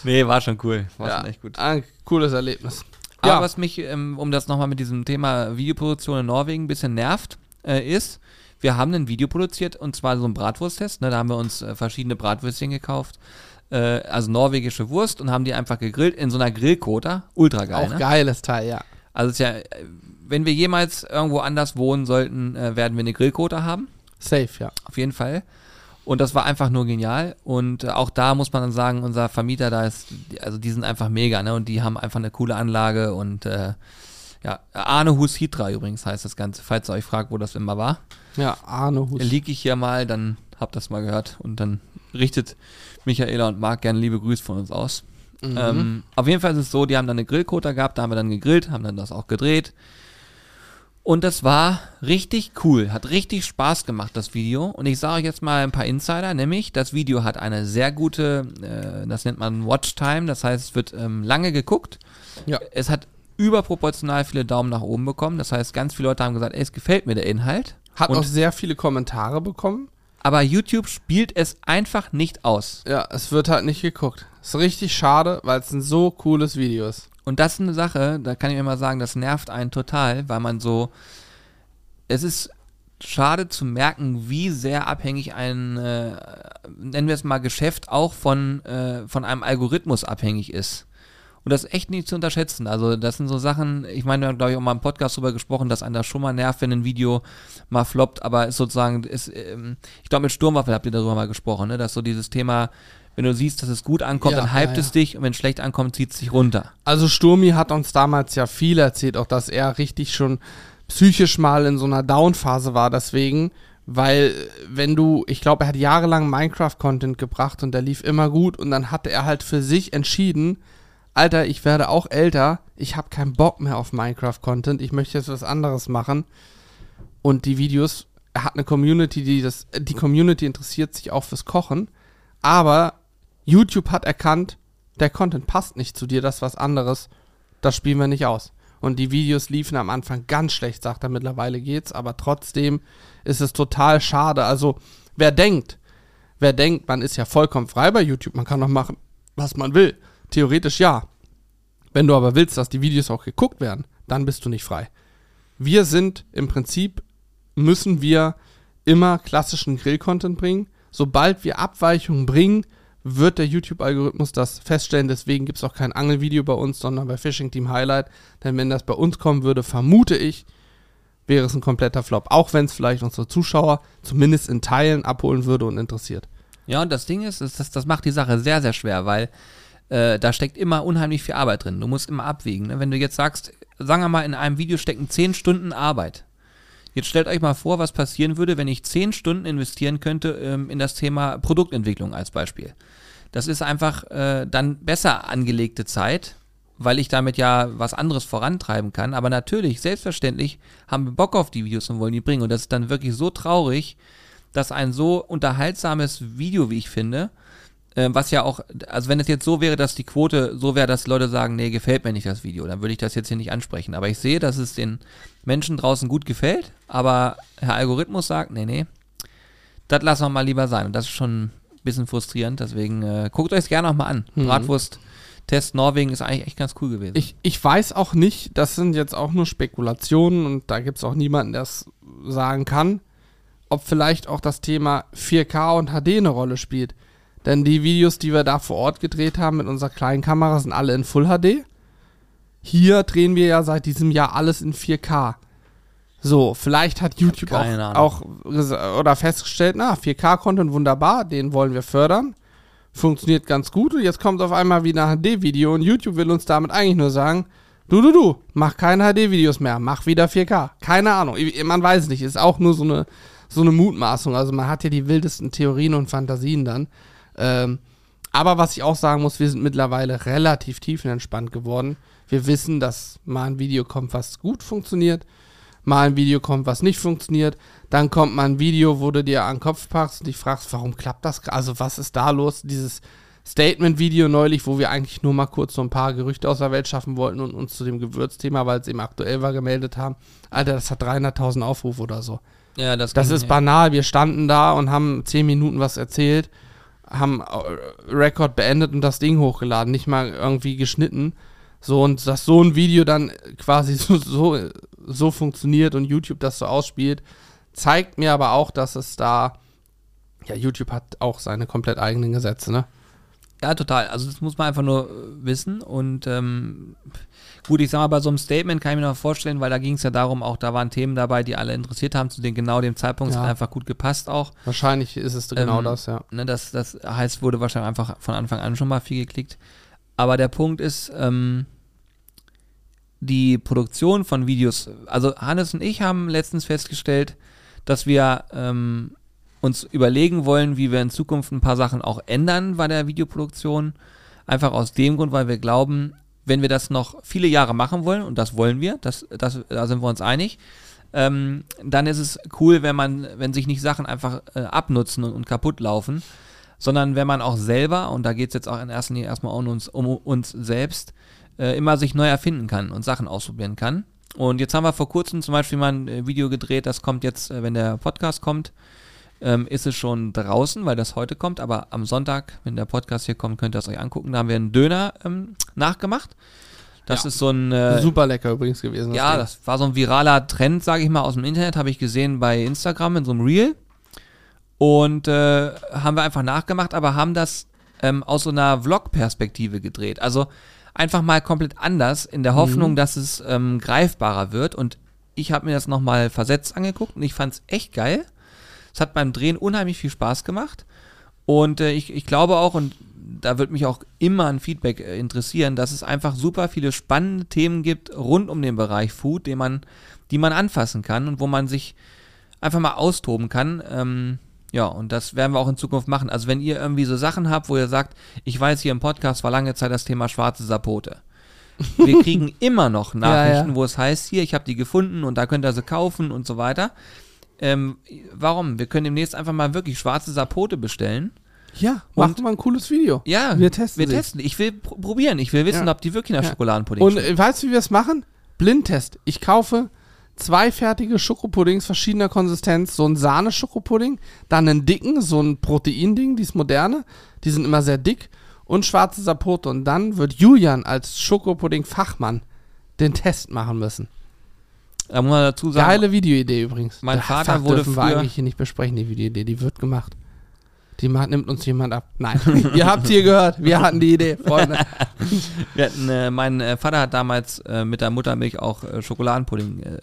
Nee, war schon cool. War ja, schon echt gut. Ein cooles Erlebnis. Aber Ja. was mich, ähm, um das nochmal mit diesem Thema Videoproduktion in Norwegen ein bisschen nervt, äh, ist, wir haben ein Video produziert und zwar so ein Bratwursttest. Ne? Da haben wir uns äh, verschiedene Bratwürstchen gekauft. Äh, also norwegische Wurst und haben die einfach gegrillt in so einer Grillkota. Ultra geil. Auch ne? geiles Teil, ja. Also es ist ja, wenn wir jemals irgendwo anders wohnen sollten, äh, werden wir eine Grillkota haben. Safe, ja. Auf jeden Fall. Und das war einfach nur genial. Und äh, auch da muss man dann sagen, unser Vermieter da ist, also die sind einfach mega, ne? Und die haben einfach eine coole Anlage und äh, ja, Arne Hus Hitra übrigens heißt das Ganze, falls ihr euch fragt, wo das immer war. Ja, Arne Hus. Lieg ich hier mal, dann habt das mal gehört und dann richtet Michaela und Marc gerne liebe Grüße von uns aus. Mhm. Ähm, auf jeden Fall ist es so, die haben dann eine Grillkota gehabt, da haben wir dann gegrillt, haben dann das auch gedreht. Und das war richtig cool, hat richtig Spaß gemacht, das Video. Und ich sage euch jetzt mal ein paar Insider, nämlich das Video hat eine sehr gute, äh, das nennt man Watchtime, das heißt, es wird ähm, lange geguckt. Ja. Es hat überproportional viele Daumen nach oben bekommen, das heißt, ganz viele Leute haben gesagt, ey, es gefällt mir der Inhalt. Hat Und- auch sehr viele Kommentare bekommen. Aber YouTube spielt es einfach nicht aus. Ja, es wird halt nicht geguckt. Ist richtig schade, weil es ein so cooles Video ist. Und das ist eine Sache, da kann ich mir mal sagen, das nervt einen total, weil man so. Es ist schade zu merken, wie sehr abhängig ein, äh, nennen wir es mal, Geschäft auch von, äh, von einem Algorithmus abhängig ist. Und das ist echt nicht zu unterschätzen. Also, das sind so Sachen, ich meine, wir haben, glaube ich, auch mal im Podcast drüber gesprochen, dass einen das schon mal nervt, wenn ein Video mal floppt, aber ist sozusagen, ist, ähm, ich glaube, mit Sturmwaffel habt ihr darüber mal gesprochen, ne? dass so dieses Thema, wenn du siehst, dass es gut ankommt, Ja, dann hypt ja, es dich und wenn es schlecht ankommt, zieht es dich runter. Also Sturmi hat uns damals ja viel erzählt, auch dass er richtig schon psychisch mal in so einer Down-Phase war deswegen, weil wenn du, ich glaube, er hat jahrelang Minecraft-Content gebracht und der lief immer gut und dann hatte er halt für sich entschieden, Alter, ich werde auch älter, ich habe keinen Bock mehr auf Minecraft-Content, ich möchte jetzt was anderes machen und die Videos, er hat eine Community, die das, die Community interessiert sich auch fürs Kochen, aber YouTube hat erkannt, der Content passt nicht zu dir, das ist was anderes, das spielen wir nicht aus. Und die Videos liefen am Anfang ganz schlecht, sagt er, mittlerweile geht's, aber trotzdem ist es total schade. Also, wer denkt, wer denkt, man ist ja vollkommen frei bei YouTube, man kann doch machen, was man will. Theoretisch ja. Wenn du aber willst, dass die Videos auch geguckt werden, dann bist du nicht frei. Wir sind im Prinzip, müssen wir immer klassischen Grill-Content bringen. Sobald wir Abweichungen bringen, wird der YouTube-Algorithmus das feststellen. Deswegen gibt es auch kein Angelvideo bei uns, sondern bei Fishing Team Highlight. Denn wenn das bei uns kommen würde, vermute ich, wäre es ein kompletter Flop. Auch wenn es vielleicht unsere Zuschauer zumindest in Teilen abholen würde und interessiert. Ja, und das Ding ist, ist das, das macht die Sache sehr, sehr schwer, weil äh, da steckt immer unheimlich viel Arbeit drin. Du musst immer abwägen. Ne? Wenn du jetzt sagst, sagen wir mal, in einem Video stecken 10 Stunden Arbeit. Jetzt stellt euch mal vor, was passieren würde, wenn ich 10 Stunden investieren könnte ähm, in das Thema Produktentwicklung als Beispiel. Das ist einfach äh, dann besser angelegte Zeit, weil ich damit ja was anderes vorantreiben kann. Aber natürlich, selbstverständlich haben wir Bock auf die Videos und wollen die bringen. Und das ist dann wirklich so traurig, dass ein so unterhaltsames Video, wie ich finde, äh, was ja auch, also wenn es jetzt so wäre, dass die Quote so wäre, dass Leute sagen, nee, gefällt mir nicht das Video, dann würde ich das jetzt hier nicht ansprechen. Aber ich sehe, dass es den Menschen draußen gut gefällt, aber Herr Algorithmus sagt, nee, nee, das lassen wir mal lieber sein. Und das ist schon ein bisschen frustrierend, deswegen äh, guckt euch es gerne nochmal an. Mhm. Bratwurst Test Norwegen ist eigentlich echt ganz cool gewesen. Ich, ich weiß auch nicht, das sind jetzt auch nur Spekulationen und da gibt es auch niemanden, der es sagen kann, ob vielleicht auch das Thema 4K und HD eine Rolle spielt. Denn die Videos, die wir da vor Ort gedreht haben mit unserer kleinen Kamera, sind alle in Full HD. Hier drehen wir ja seit diesem Jahr alles in 4K. So, vielleicht hat YouTube auch, auch oder festgestellt, na, 4K-Content wunderbar, den wollen wir fördern. Funktioniert ganz gut und jetzt kommt auf einmal wieder ein HD-Video und YouTube will uns damit eigentlich nur sagen, du, du, du, mach keine HD-Videos mehr, mach wieder 4K. Keine Ahnung, man weiß es nicht, ist auch nur so eine, so eine Mutmaßung. Also man hat ja die wildesten Theorien und Fantasien dann. Ähm, aber was ich auch sagen muss, wir sind mittlerweile relativ tiefenentspannt geworden. Wir wissen, dass mal ein Video kommt, was gut funktioniert, mal ein Video kommt, was nicht funktioniert. Dann kommt mal ein Video, wo du dir an den Kopf packst und dich fragst, warum klappt das? Also was ist da los? Dieses Statement-Video neulich, wo wir eigentlich nur mal kurz so ein paar Gerüchte aus der Welt schaffen wollten und uns zu dem Gewürzthema, weil es eben aktuell war, gemeldet haben. Alter, das hat 300.000 Aufrufe oder so. ja, das, Das ist banal. Wir standen da und haben 10 Minuten was erzählt, haben äh, Rekord beendet und das Ding hochgeladen, nicht mal irgendwie geschnitten. So, und dass so ein Video dann quasi so, so, so funktioniert und YouTube das so ausspielt, zeigt mir aber auch, dass es da, ja, YouTube hat auch seine komplett eigenen Gesetze, ne? Ja, total. Also das muss man einfach nur äh, wissen. Und ähm, gut, ich sag mal, bei so einem Statement kann ich mir noch vorstellen, weil da ging es ja darum, auch da waren Themen dabei, die alle interessiert haben, zu den genau dem Zeitpunkt. Es Ja. hat einfach gut gepasst auch. Wahrscheinlich ist es genau Ähm, das, ja. Ne, das, das heißt, wurde wahrscheinlich einfach von Anfang an schon mal viel geklickt. Aber der Punkt ist, ähm, die Produktion von Videos, also Hannes und ich haben letztens festgestellt, dass wir ähm, uns überlegen wollen, wie wir in Zukunft ein paar Sachen auch ändern bei der Videoproduktion. Einfach aus dem Grund, weil wir glauben, wenn wir das noch viele Jahre machen wollen, und das wollen wir, das, das, da sind wir uns einig, ähm, dann ist es cool, wenn man, wenn sich nicht Sachen einfach äh, abnutzen und, und kaputt laufen, sondern wenn man auch selber, und da geht es jetzt auch in erster Linie erstmal um uns, um uns selbst, äh, immer sich neu erfinden kann und Sachen ausprobieren kann. Und jetzt haben wir vor kurzem zum Beispiel mal ein äh, Video gedreht, das kommt jetzt, äh, wenn der Podcast kommt, ähm, ist es schon draußen, weil das heute kommt, aber am Sonntag, wenn der Podcast hier kommt, könnt ihr es euch angucken. Da haben wir einen Döner ähm, nachgemacht. Das Ja. ist so ein äh, Super lecker übrigens gewesen. ja, Ding. das war so ein viraler Trend, sage ich mal, aus dem Internet, habe ich gesehen bei Instagram in so einem Reel. Und äh, haben wir einfach nachgemacht, aber haben das ähm, aus so einer Vlog-Perspektive gedreht. Also einfach mal komplett anders, in der Hoffnung, dass es ähm, greifbarer wird. Und ich habe mir das nochmal versetzt angeguckt und ich fand es echt geil. Es hat beim Drehen unheimlich viel Spaß gemacht. Und äh, ich, ich glaube auch, und da wird mich auch immer ein Feedback äh, interessieren, dass es einfach super viele spannende Themen gibt rund um den Bereich Food, den man, die man anfassen kann und wo man sich einfach mal austoben kann. Ähm, ja, und das werden wir auch in Zukunft machen. Also wenn ihr irgendwie so Sachen habt, wo ihr sagt, ich weiß, hier im Podcast war lange Zeit das Thema schwarze Sapote. Wir kriegen immer noch Nachrichten, ja. wo es heißt, hier, ich habe die gefunden und da könnt ihr sie kaufen und so weiter. Ähm, warum? Wir können demnächst einfach mal wirklich schwarze Sapote bestellen. ja, machen wir ein cooles Video. Ja, Wir testen Wir sie. testen. Ich will pr probieren. Ich will wissen, Ja. ob die wirklich nach Ja. Schokoladenpudding Und äh, weißt du, wie wir es machen? Blindtest. Ich kaufe zwei fertige Schokopuddings verschiedener Konsistenz, so einen Sahne-Schokopudding, dann einen dicken, so ein Proteinding, dieses moderne, die sind immer sehr dick, und schwarze Sapote. Und dann wird Julian als Schokopudding-Fachmann den Test machen müssen. Da muss man dazu sagen, Geile Videoidee übrigens. Mein Vater Fach wurde dürfen wir früher- eigentlich hier nicht besprechen, die Videoidee, die wird gemacht. Die macht, nimmt uns jemand ab. Nein, ihr habt hier gehört, wir hatten die Idee, Freunde. hatten, äh, mein äh, Vater hat damals äh, mit der Muttermilch auch äh, Schokoladenpudding äh,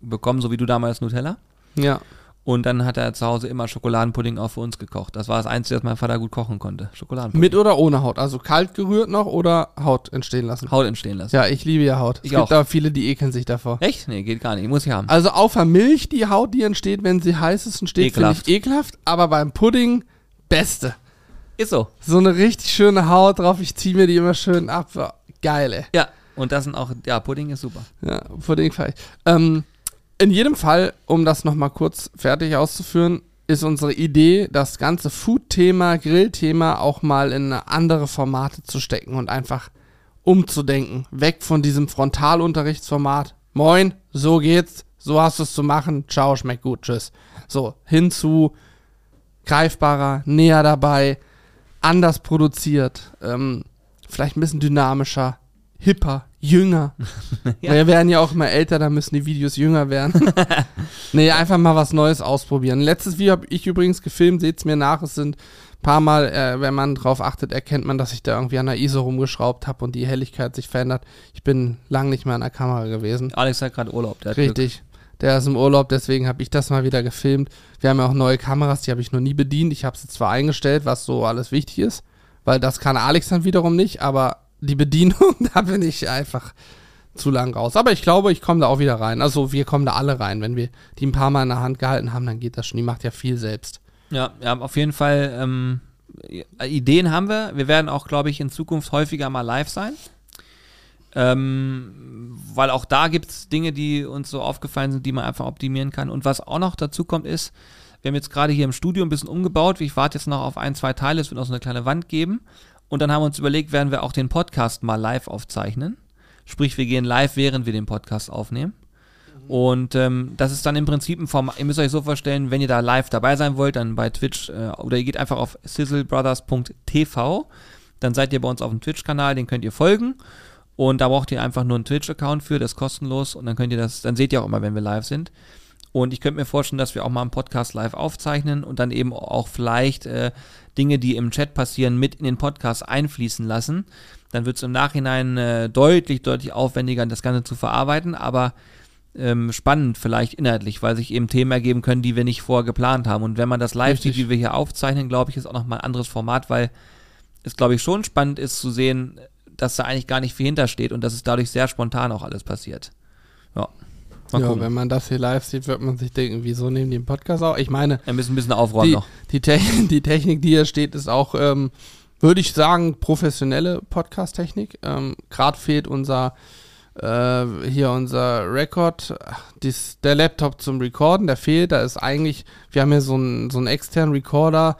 bekommen, so wie du damals Nutella. Ja. Und dann hat er zu Hause immer Schokoladenpudding auch für uns gekocht. Das war das Einzige, was mein Vater gut kochen konnte. Schokoladenpudding. Mit oder ohne Haut? Also kalt gerührt noch oder Haut entstehen lassen? Haut entstehen lassen. Ja, ich liebe ja Haut. Ich es gibt auch. aber viele, die ekeln sich davor. Echt? Nee, geht gar nicht. Muss ich haben. Also auf der Milch, die Haut, die entsteht, wenn sie heiß ist und steht, finde Ekelhaft. ich ekelhaft. Aber beim Pudding, beste. Ist so. So eine richtig schöne Haut drauf. Ich ziehe mir die immer schön ab. Geil, ey. Ja, und das sind auch, ja, Pudding ist super. Ja, Pudding ich. Ähm, in jedem Fall, um das nochmal kurz fertig auszuführen, ist unsere Idee, das ganze Food-Thema, Grill-Thema auch mal in andere Formate zu stecken und einfach umzudenken. Weg von diesem Frontalunterrichtsformat. Moin, so geht's, so hast du es zu machen, ciao, schmeckt gut, tschüss. So, hin zu greifbarer, näher dabei, anders produziert, ähm, vielleicht ein bisschen dynamischer, hipper, jünger. Ja. Wir werden ja auch immer älter, da müssen die Videos jünger werden. nee, einfach mal was Neues ausprobieren. Letztes Video habe ich übrigens gefilmt, seht's mir nach, es sind ein paar Mal, äh, wenn man drauf achtet, erkennt man, dass ich da irgendwie an der ISO rumgeschraubt habe und die Helligkeit sich verändert. Ich bin lang nicht mehr an der Kamera gewesen. Alex hat gerade Urlaub. Der hat Glück. Der ist im Urlaub, deswegen habe ich das mal wieder gefilmt. Wir haben ja auch neue Kameras, die habe ich noch nie bedient. Ich habe sie zwar eingestellt, was so alles wichtig ist, weil das kann Alex dann wiederum nicht, aber die Bedienung, da bin ich einfach zu lang raus. Aber ich glaube, ich komme da auch wieder rein. Also wir kommen da alle rein. Wenn wir die ein paar Mal in der Hand gehalten haben, dann geht das schon. Die macht ja viel selbst. Ja, ja, auf jeden Fall. Ähm, Ideen haben wir. Wir werden auch, glaube ich, in Zukunft häufiger mal live sein. Ähm, weil auch da gibt es Dinge, die uns so aufgefallen sind, die man einfach optimieren kann. Und was auch noch dazu kommt, ist, wir haben jetzt gerade hier im Studio ein bisschen umgebaut. Ich warte jetzt noch auf ein, zwei Teile. Es wird noch so eine kleine Wand geben. Und dann haben wir uns überlegt, werden wir auch den Podcast mal live aufzeichnen. Sprich, wir gehen live, während wir den Podcast aufnehmen. Und ähm, das ist dann im Prinzip ein Format, ihr müsst euch so vorstellen, wenn ihr da live dabei sein wollt, dann bei Twitch äh, oder ihr geht einfach auf sizzlebrothers.tv, dann seid ihr bei uns auf dem Twitch-Kanal, den könnt ihr folgen. Und da braucht ihr einfach nur einen Twitch-Account für, das ist kostenlos und dann könnt ihr das, dann seht ihr auch immer, wenn wir live sind. Und ich könnte mir vorstellen, dass wir auch mal einen Podcast live aufzeichnen und dann eben auch vielleicht äh, Dinge, die im Chat passieren, mit in den Podcast einfließen lassen. Dann wird es im Nachhinein äh, deutlich, deutlich aufwendiger, das Ganze zu verarbeiten, aber ähm, spannend vielleicht inhaltlich, weil sich eben Themen ergeben können, die wir nicht vorher geplant haben. Und wenn man das live Richtig. sieht, wie wir hier aufzeichnen, glaube ich, ist auch nochmal ein anderes Format, weil es, glaube ich, schon spannend ist zu sehen, dass da eigentlich gar nicht viel hintersteht und dass es dadurch sehr spontan auch alles passiert. Ja. Mal ja, gucken. wenn man das hier live sieht, wird man sich denken, wieso nehmen die den Podcast auch? Ich meine, Wir müssen ein bisschen aufräumen die, noch. die, Te die Technik, die hier steht, ist auch, ähm, würde ich sagen, professionelle Podcast-Technik. Ähm, Gerade fehlt unser, äh, hier unser Record, dies, der Laptop zum Recorden, der fehlt. Da ist eigentlich, wir haben hier so einen, so einen externen Recorder,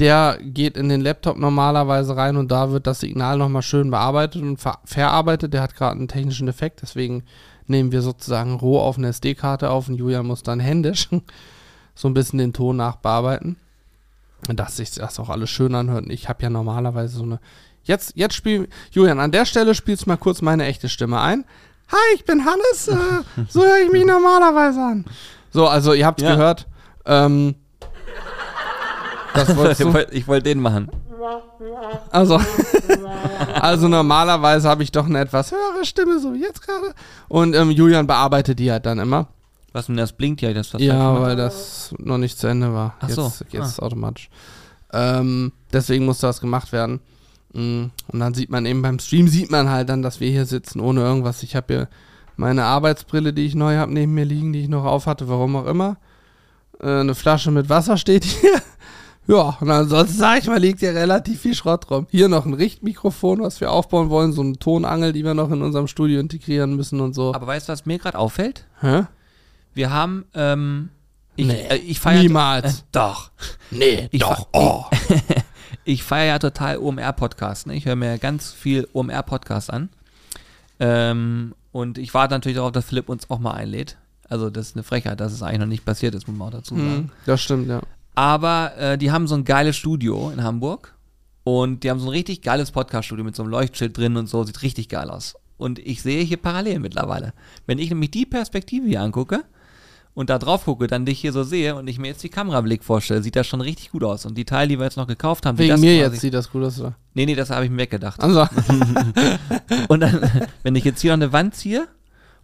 der geht in den Laptop normalerweise rein und da wird das Signal nochmal schön bearbeitet und ver verarbeitet. Der hat gerade einen technischen Defekt, deswegen nehmen wir sozusagen roh auf eine SD-Karte auf und Julian muss dann händisch so ein bisschen den Ton nachbearbeiten. Dass sich das auch alles schön anhört. Ich habe ja normalerweise so eine. Jetzt, jetzt spiel. Julian, an der Stelle spielst du mal kurz meine echte Stimme ein. Hi, ich bin Hannes. Äh, so höre ich mich normalerweise an. So, also ihr habt Ja. gehört. Ähm, das wolltest du? wollte ich wollt den machen. Also, also normalerweise habe ich doch eine etwas höhere Stimme, so wie jetzt gerade. Und ähm, Julian bearbeitet die halt dann immer. Was denn das blinkt ja, das Ja, weil das noch nicht zu Ende war. Ach jetzt so, es ah. automatisch. Ähm, deswegen musste das gemacht werden. Mm, Und dann sieht man eben beim Stream, sieht man halt dann, dass wir hier sitzen ohne irgendwas. Ich habe hier meine Arbeitsbrille, die ich neu habe, neben mir liegen, die ich noch auf hatte, warum auch immer. Äh, eine Flasche mit Wasser steht hier. Ja, und ansonsten sag ich mal, liegt hier relativ viel Schrott rum. Hier noch ein Richtmikrofon, was wir aufbauen wollen, so eine Tonangel, die wir noch in unserem Studio integrieren müssen und so. Aber weißt du, was mir gerade auffällt? Hä? Wir haben, ähm, ich, Nee, äh, ich feiere niemals. Äh, doch. Nee, Ich doch. Oh. Ich feiere ja total OMR-Podcasts. Ne? Ich höre mir ganz viel OMR-Podcasts an. Ähm, und ich warte natürlich darauf, dass Philipp uns auch mal einlädt. Also das ist eine Frechheit, dass es eigentlich noch nicht passiert ist, muss man auch dazu sagen. Hm, das stimmt, ja. Aber äh, die haben so ein geiles Studio in Hamburg. Und die haben so ein richtig geiles Podcast-Studio mit so einem Leuchtschild drin und so. Sieht richtig geil aus. Und ich sehe hier Parallelen mittlerweile. Wenn ich nämlich die Perspektive hier angucke und da drauf gucke, dann dich hier so sehe und ich mir jetzt die Kamerablick vorstelle, sieht das schon richtig gut aus. Und die Teile, die wir jetzt noch gekauft haben, wie Wegen das mir jetzt sieht das gut aus, oder? Nee, nee, das habe ich mir weggedacht. Also, Und dann, wenn ich jetzt hier noch eine Wand ziehe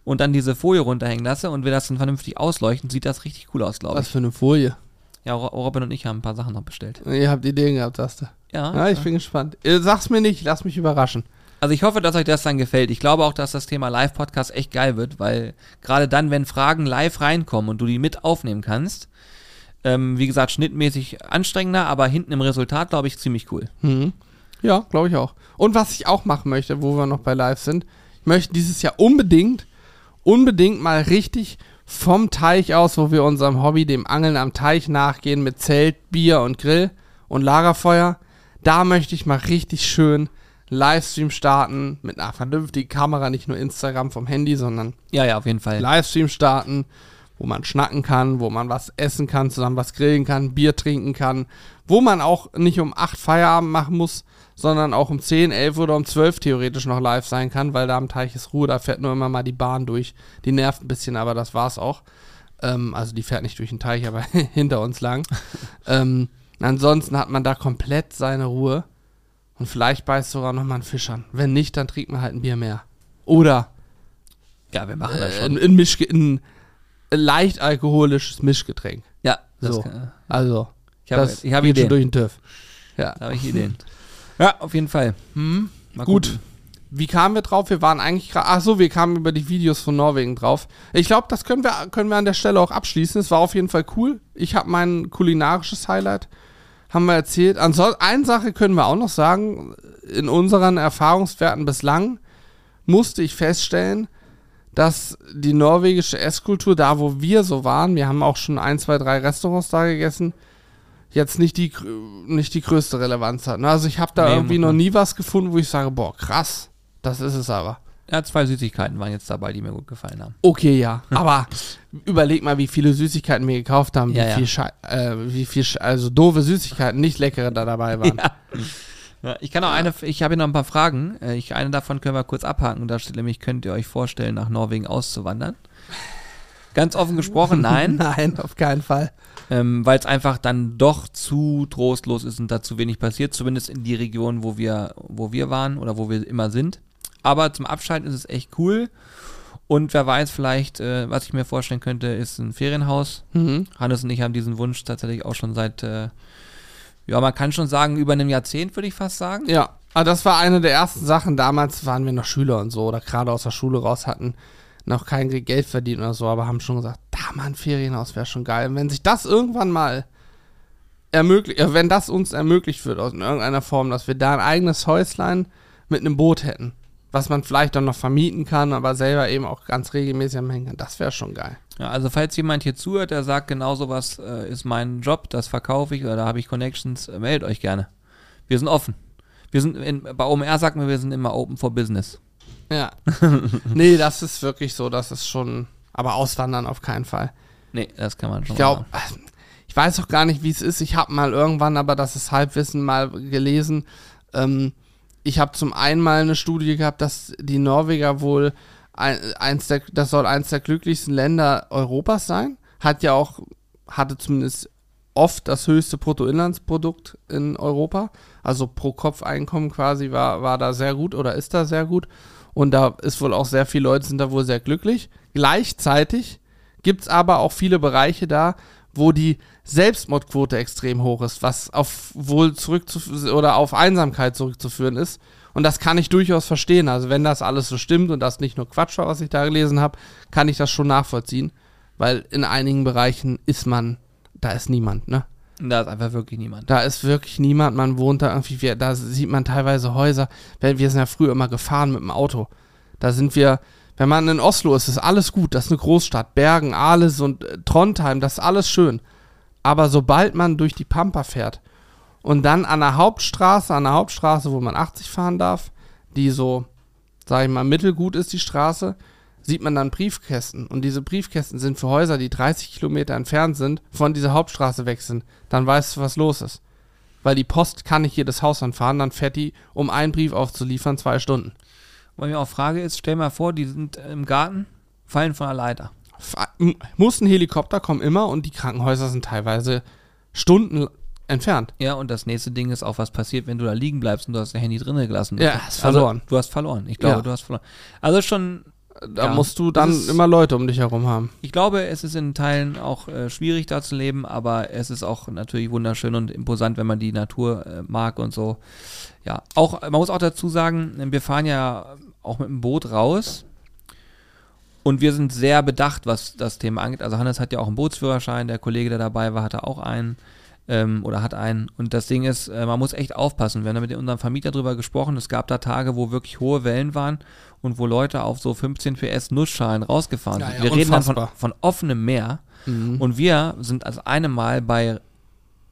und dann diese Folie runterhängen lasse und wir das dann vernünftig ausleuchten, sieht das richtig cool aus, glaube was ich. für eine Folie. Ja, Ro- Robin und ich haben ein paar Sachen noch bestellt. Ihr habt Ideen gehabt, sagst du. Ja, Ja, ich bin gespannt. Sag's mir nicht, lass mich überraschen. Also ich hoffe, dass euch das dann gefällt. Ich glaube auch, dass das Thema Live-Podcast echt geil wird, weil gerade dann, wenn Fragen live reinkommen und du die mit aufnehmen kannst, Ähm, wie gesagt, schnittmäßig anstrengender, aber hinten im Resultat, glaube ich, ziemlich cool. Mhm. Ja, glaube ich auch. Und was ich auch machen möchte, wo wir noch bei live sind, ich möchte dieses Jahr unbedingt, unbedingt mal richtig vom Teich aus, wo wir unserem Hobby, dem Angeln am Teich nachgehen, mit Zelt, Bier und Grill und Lagerfeuer, da möchte ich mal richtig schön Livestream starten mit einer vernünftigen Kamera, nicht nur Instagram vom Handy, sondern Ja, ja, auf jeden Fall. Livestream starten, wo man schnacken kann, wo man was essen kann, zusammen was grillen kann, Bier trinken kann, wo man auch nicht um 8 Feierabend machen muss, sondern auch um 10, 11 oder um 12 theoretisch noch live sein kann, weil da am Teich ist Ruhe, da fährt nur immer mal die Bahn durch. Die nervt ein bisschen, aber das war's auch. Ähm, also die fährt nicht durch den Teich, aber hinter uns lang. ähm, ansonsten hat man da komplett seine Ruhe und vielleicht beißt sogar noch mal ein Fisch an. Wenn nicht, dann trinkt man halt ein Bier mehr. Oder Ja, wir machen das äh, schon. ein, ein, Mischge ein leicht alkoholisches Mischgetränk. Ja, so. kann, Also, ich habe hab geht schon Ideen. durch den TÜV. Ja. Da habe ich Ideen. Ja, auf jeden Fall. Hm. Gut. Wie kamen wir drauf? Wir waren eigentlich gerade. Ach so, wir kamen über die Videos von Norwegen drauf. Ich glaube, das können wir, können wir an der Stelle auch abschließen. Es war auf jeden Fall cool. Ich habe mein kulinarisches Highlight, haben wir erzählt. Ansonsten, eine Sache können wir auch noch sagen. In unseren Erfahrungswerten bislang musste ich feststellen, dass die norwegische Esskultur, da wo wir so waren, wir haben auch schon ein, zwei, drei Restaurants da gegessen, jetzt nicht die, nicht die größte Relevanz hat. ne? Also ich habe da Nee, irgendwie noch nie was gefunden, wo ich sage, boah, krass, das ist es aber. Ja, zwei Süßigkeiten waren jetzt dabei, die mir gut gefallen haben. Okay, ja. Aber überleg mal, wie viele Süßigkeiten wir gekauft haben, Ja, wie ja. viel, äh, wie viel, Sch- also doofe Süßigkeiten, nicht leckere da dabei waren. Ja. Ja, ich kann auch eine, ich habe hier noch ein paar Fragen. Äh, Ich, eine davon können wir kurz abhaken. Da steht nämlich, könnt ihr euch vorstellen, nach Norwegen auszuwandern? Ganz offen gesprochen, nein. Nein, auf keinen Fall. ähm, weil es einfach dann doch zu trostlos ist und da zu wenig passiert, zumindest in die Region, wo wir, wo wir waren oder wo wir immer sind. Aber zum Abschalten ist es echt cool. Und wer weiß, vielleicht, äh, was ich mir vorstellen könnte, ist ein Ferienhaus. Mhm. Hannes und ich haben diesen Wunsch tatsächlich auch schon seit, äh, ja, man kann schon sagen, über einem Jahrzehnt, würde ich fast sagen. Ja, aber das war eine der ersten Sachen. Damals waren wir noch Schüler und so oder gerade aus der Schule raus hatten noch kein Geld verdient oder so, aber haben schon gesagt, da mal ein Ferienhaus wäre schon geil. Und wenn sich das irgendwann mal ermöglicht, wenn das uns ermöglicht wird aus in irgendeiner Form, dass wir da ein eigenes Häuslein mit einem Boot hätten, was man vielleicht dann noch vermieten kann, aber selber eben auch ganz regelmäßig am Hängen kann, das wäre schon geil. Ja, also falls jemand hier zuhört, der sagt, genau sowas äh, ist mein Job, das verkaufe ich oder da habe ich Connections, äh, meldet euch gerne. Wir sind offen. Wir sind in, bei OMR sagt man, wir sind immer open for business. Ja. nee, das ist wirklich so, das ist schon, aber auswandern auf keinen Fall. Nee, das kann man schon Ich glaube, sagen. ich weiß auch gar nicht, wie es ist. Ich habe mal irgendwann, aber das ist Halbwissen, mal gelesen. Ähm, ich habe zum einen mal eine Studie gehabt, dass die Norweger wohl ein, eins der, das soll eins der glücklichsten Länder Europas sein. Hat ja auch, hatte zumindest oft das höchste Bruttoinlandsprodukt in Europa. Also pro Kopf Einkommen quasi war, war da sehr gut oder ist da sehr gut. Und da ist wohl auch sehr viele Leute sind da wohl sehr glücklich. Gleichzeitig gibt es aber auch viele Bereiche da, wo die Selbstmordquote extrem hoch ist, was auf wohl zurückzu oder auf Einsamkeit zurückzuführen ist. Und das kann ich durchaus verstehen. Also wenn das alles so stimmt und das nicht nur Quatsch war, was ich da gelesen habe, kann ich das schon nachvollziehen. Weil in einigen Bereichen ist man, da ist niemand, ne? Da ist einfach wirklich niemand. Da ist wirklich niemand, man wohnt da irgendwie, wir- da sieht man teilweise Häuser. Wir sind ja früher immer gefahren mit dem Auto. Da sind wir, wenn man in Oslo ist, ist alles gut, das ist eine Großstadt. Bergen, Aales und äh, Trondheim, das ist alles schön. Aber sobald man durch die Pampa fährt und dann an der Hauptstraße, an der Hauptstraße, wo man 80 fahren darf, die so, sag ich mal, mittelgut ist die Straße, sieht man dann Briefkästen. Und diese Briefkästen sind für Häuser, die 30 Kilometer entfernt sind, von dieser Hauptstraße weg sind. Dann weißt du, was los ist. Weil die Post kann nicht jedes Haus anfahren, dann fährt die, um einen Brief aufzuliefern, zwei Stunden. Und mir auch Frage ist, stell mal vor, die sind im Garten, fallen von der Leiter. M- Muss ein Helikopter kommen immer und die Krankenhäuser sind teilweise Stunden entfernt. Ja, und das nächste Ding ist auch, was passiert, wenn du da liegen bleibst und du hast dein Handy drinnen gelassen. Ja, hast verloren. Also, du hast verloren. Ich glaube, Ja. du hast verloren. Also schon, Da Ja, musst du dann ist- immer Leute um dich herum haben. ich glaube, es ist in Teilen auch äh, schwierig da zu leben, aber es ist auch natürlich wunderschön und imposant, wenn man die Natur äh, mag und so. Ja, auch, man muss auch dazu sagen, wir fahren ja auch mit dem Boot raus Und wir sind sehr bedacht, was das Thema angeht. Also Hannes hat ja auch einen Bootsführerschein, der Kollege, der dabei war, hatte auch einen ähm, oder hat einen. Und das Ding ist, äh, man muss echt aufpassen. Wir haben da mit unserem Vermieter drüber gesprochen. Es gab da Tage, wo wirklich hohe Wellen waren und wo Leute auf so 15 PS Nussschalen rausgefahren Ja, sind. ja, wir reden dann von, unfassbar. von offenem Meer. Mhm. Und wir sind als einem Mal bei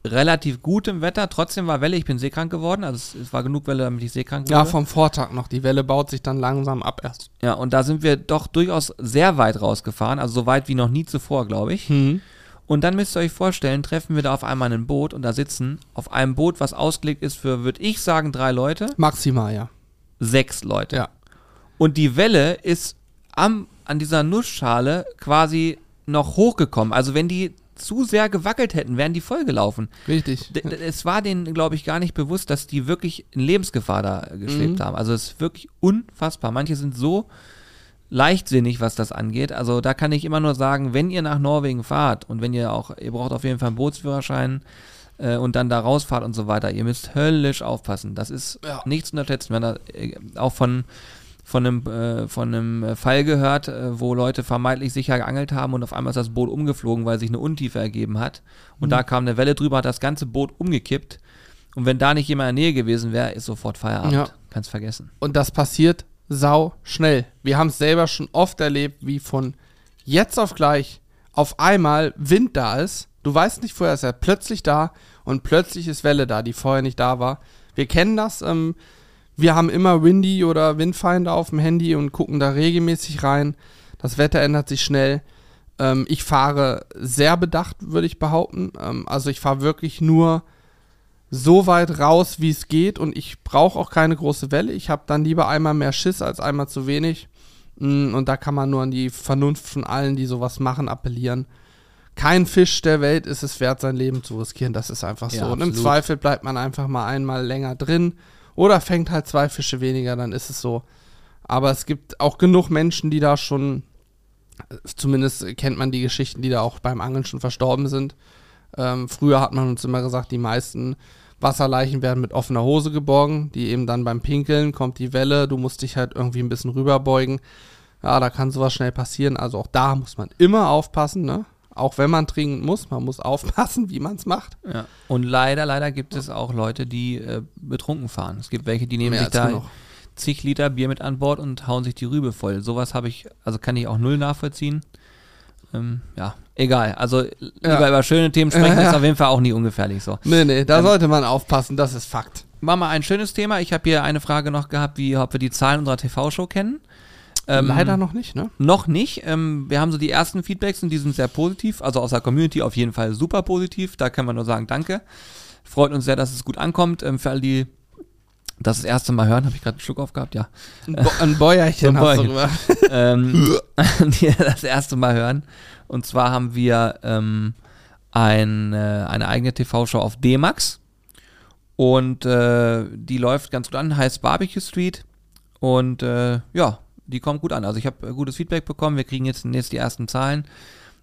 relativ gutem Wetter. Trotzdem war Welle, ich bin seekrank geworden. Also es, es war genug Welle, damit ich seekrank wurde. Ja, vom Vortag noch. Die Welle baut sich dann langsam ab erst. Ja, und da sind wir doch durchaus sehr weit rausgefahren, also so weit wie noch nie zuvor, glaube ich. Mhm. Und dann müsst ihr euch vorstellen, treffen wir da auf einmal ein Boot und da sitzen auf einem Boot, was ausgelegt ist für, würde ich sagen, drei Leute, Maximal, ja. sechs Leute. Ja. Und die Welle ist am, an dieser Nussschale quasi noch hochgekommen. Also wenn die zu sehr gewackelt hätten, wären die vollgelaufen. Richtig. D- Es war denen, glaube ich, gar nicht bewusst, dass die wirklich in Lebensgefahr da geschwebt Mhm. haben. Also es ist wirklich unfassbar. Manche sind so leichtsinnig, was das angeht. Also da kann ich immer nur sagen, wenn ihr nach Norwegen fahrt und wenn ihr auch, ihr braucht auf jeden Fall einen Bootsführerschein äh, und dann da rausfahrt und so weiter, ihr müsst höllisch aufpassen. Das ist Ja. nichts zu unterschätzen. Haben da äh, auch von von einem, äh, von einem Fall gehört, äh, wo Leute vermeintlich sicher geangelt haben und auf einmal ist das Boot umgeflogen, weil sich eine Untiefe ergeben hat. Und Mhm. da kam eine Welle drüber, hat das ganze Boot umgekippt. Und wenn da nicht jemand in der Nähe gewesen wäre, ist sofort Feierabend. Ja. Kannst vergessen. Und das passiert sau schnell. Wir haben es selber schon oft erlebt, wie von jetzt auf gleich auf einmal Wind da ist. Du weißt nicht vorher, ist er plötzlich da und plötzlich ist Welle da, die vorher nicht da war. Wir kennen das. Ähm, wir haben immer Windy oder Windfinder auf dem Handy und gucken da regelmäßig rein. Das Wetter ändert sich schnell. Ähm, ich fahre sehr bedacht, würde ich behaupten. Ähm, also ich fahre wirklich nur so weit raus, wie es geht und ich brauche auch keine große Welle. Ich habe dann lieber einmal mehr Schiss als einmal zu wenig. Mm, Und da kann man nur an die Vernunft von allen, die sowas machen, appellieren. Kein Fisch der Welt ist es wert, sein Leben zu riskieren. Das ist einfach so. Ja, und im. Zweifel bleibt man einfach mal einmal länger drin oder fängt halt zwei Fische weniger, dann ist es so. Aber es gibt auch genug Menschen, die da schon, zumindest kennt man die Geschichten, die da auch beim Angeln schon verstorben sind. Ähm, früher hat man uns immer gesagt, die meisten Wasserleichen werden mit offener Hose geborgen, die eben dann beim Pinkeln kommt die Welle, du musst dich halt irgendwie ein bisschen rüberbeugen. Ja, da kann sowas schnell passieren. Also auch da muss man immer aufpassen, ne? Auch wenn man trinken muss, man muss aufpassen, wie man es macht. Ja. Und leider, leider gibt es auch Leute, die äh, betrunken fahren. Es gibt welche, die nehmen Mehr sich da genug. zig Liter Bier mit an Bord und hauen sich die Rübe voll. Sowas habe ich, also kann ich auch null nachvollziehen. Ähm, ja, egal. Also lieber über schöne Themen sprechen, Ja, ja. ist auf jeden Fall auch nie ungefährlich so. Nee, nee, da Ähm, sollte man aufpassen, das ist Fakt. Machen wir ein schönes Thema. Ich habe hier eine Frage noch gehabt, wie ob wir die Zahlen unserer TV-Show kennen. Ähm, Leider noch nicht, ne? Noch nicht. Ähm, wir haben so die ersten Feedbacks und die sind sehr positiv. Also aus der Community auf jeden Fall super positiv. Da kann man nur sagen, danke. Freut uns sehr, dass es gut ankommt. Ähm, für alle, die das das erste Mal hören, habe ich gerade einen Schluck aufgehabt, ja. Ein, Bo ein Bäuerchen hast du gemacht. ähm, die das erste Mal hören. Und zwar haben wir ähm, ein, äh, eine eigene TV-Show auf D-Max. Und äh, die läuft ganz gut an, heißt Barbecue Street. Und äh, ja, die kommt gut an. Also ich habe gutes Feedback bekommen. Wir kriegen jetzt demnächst die ersten Zahlen.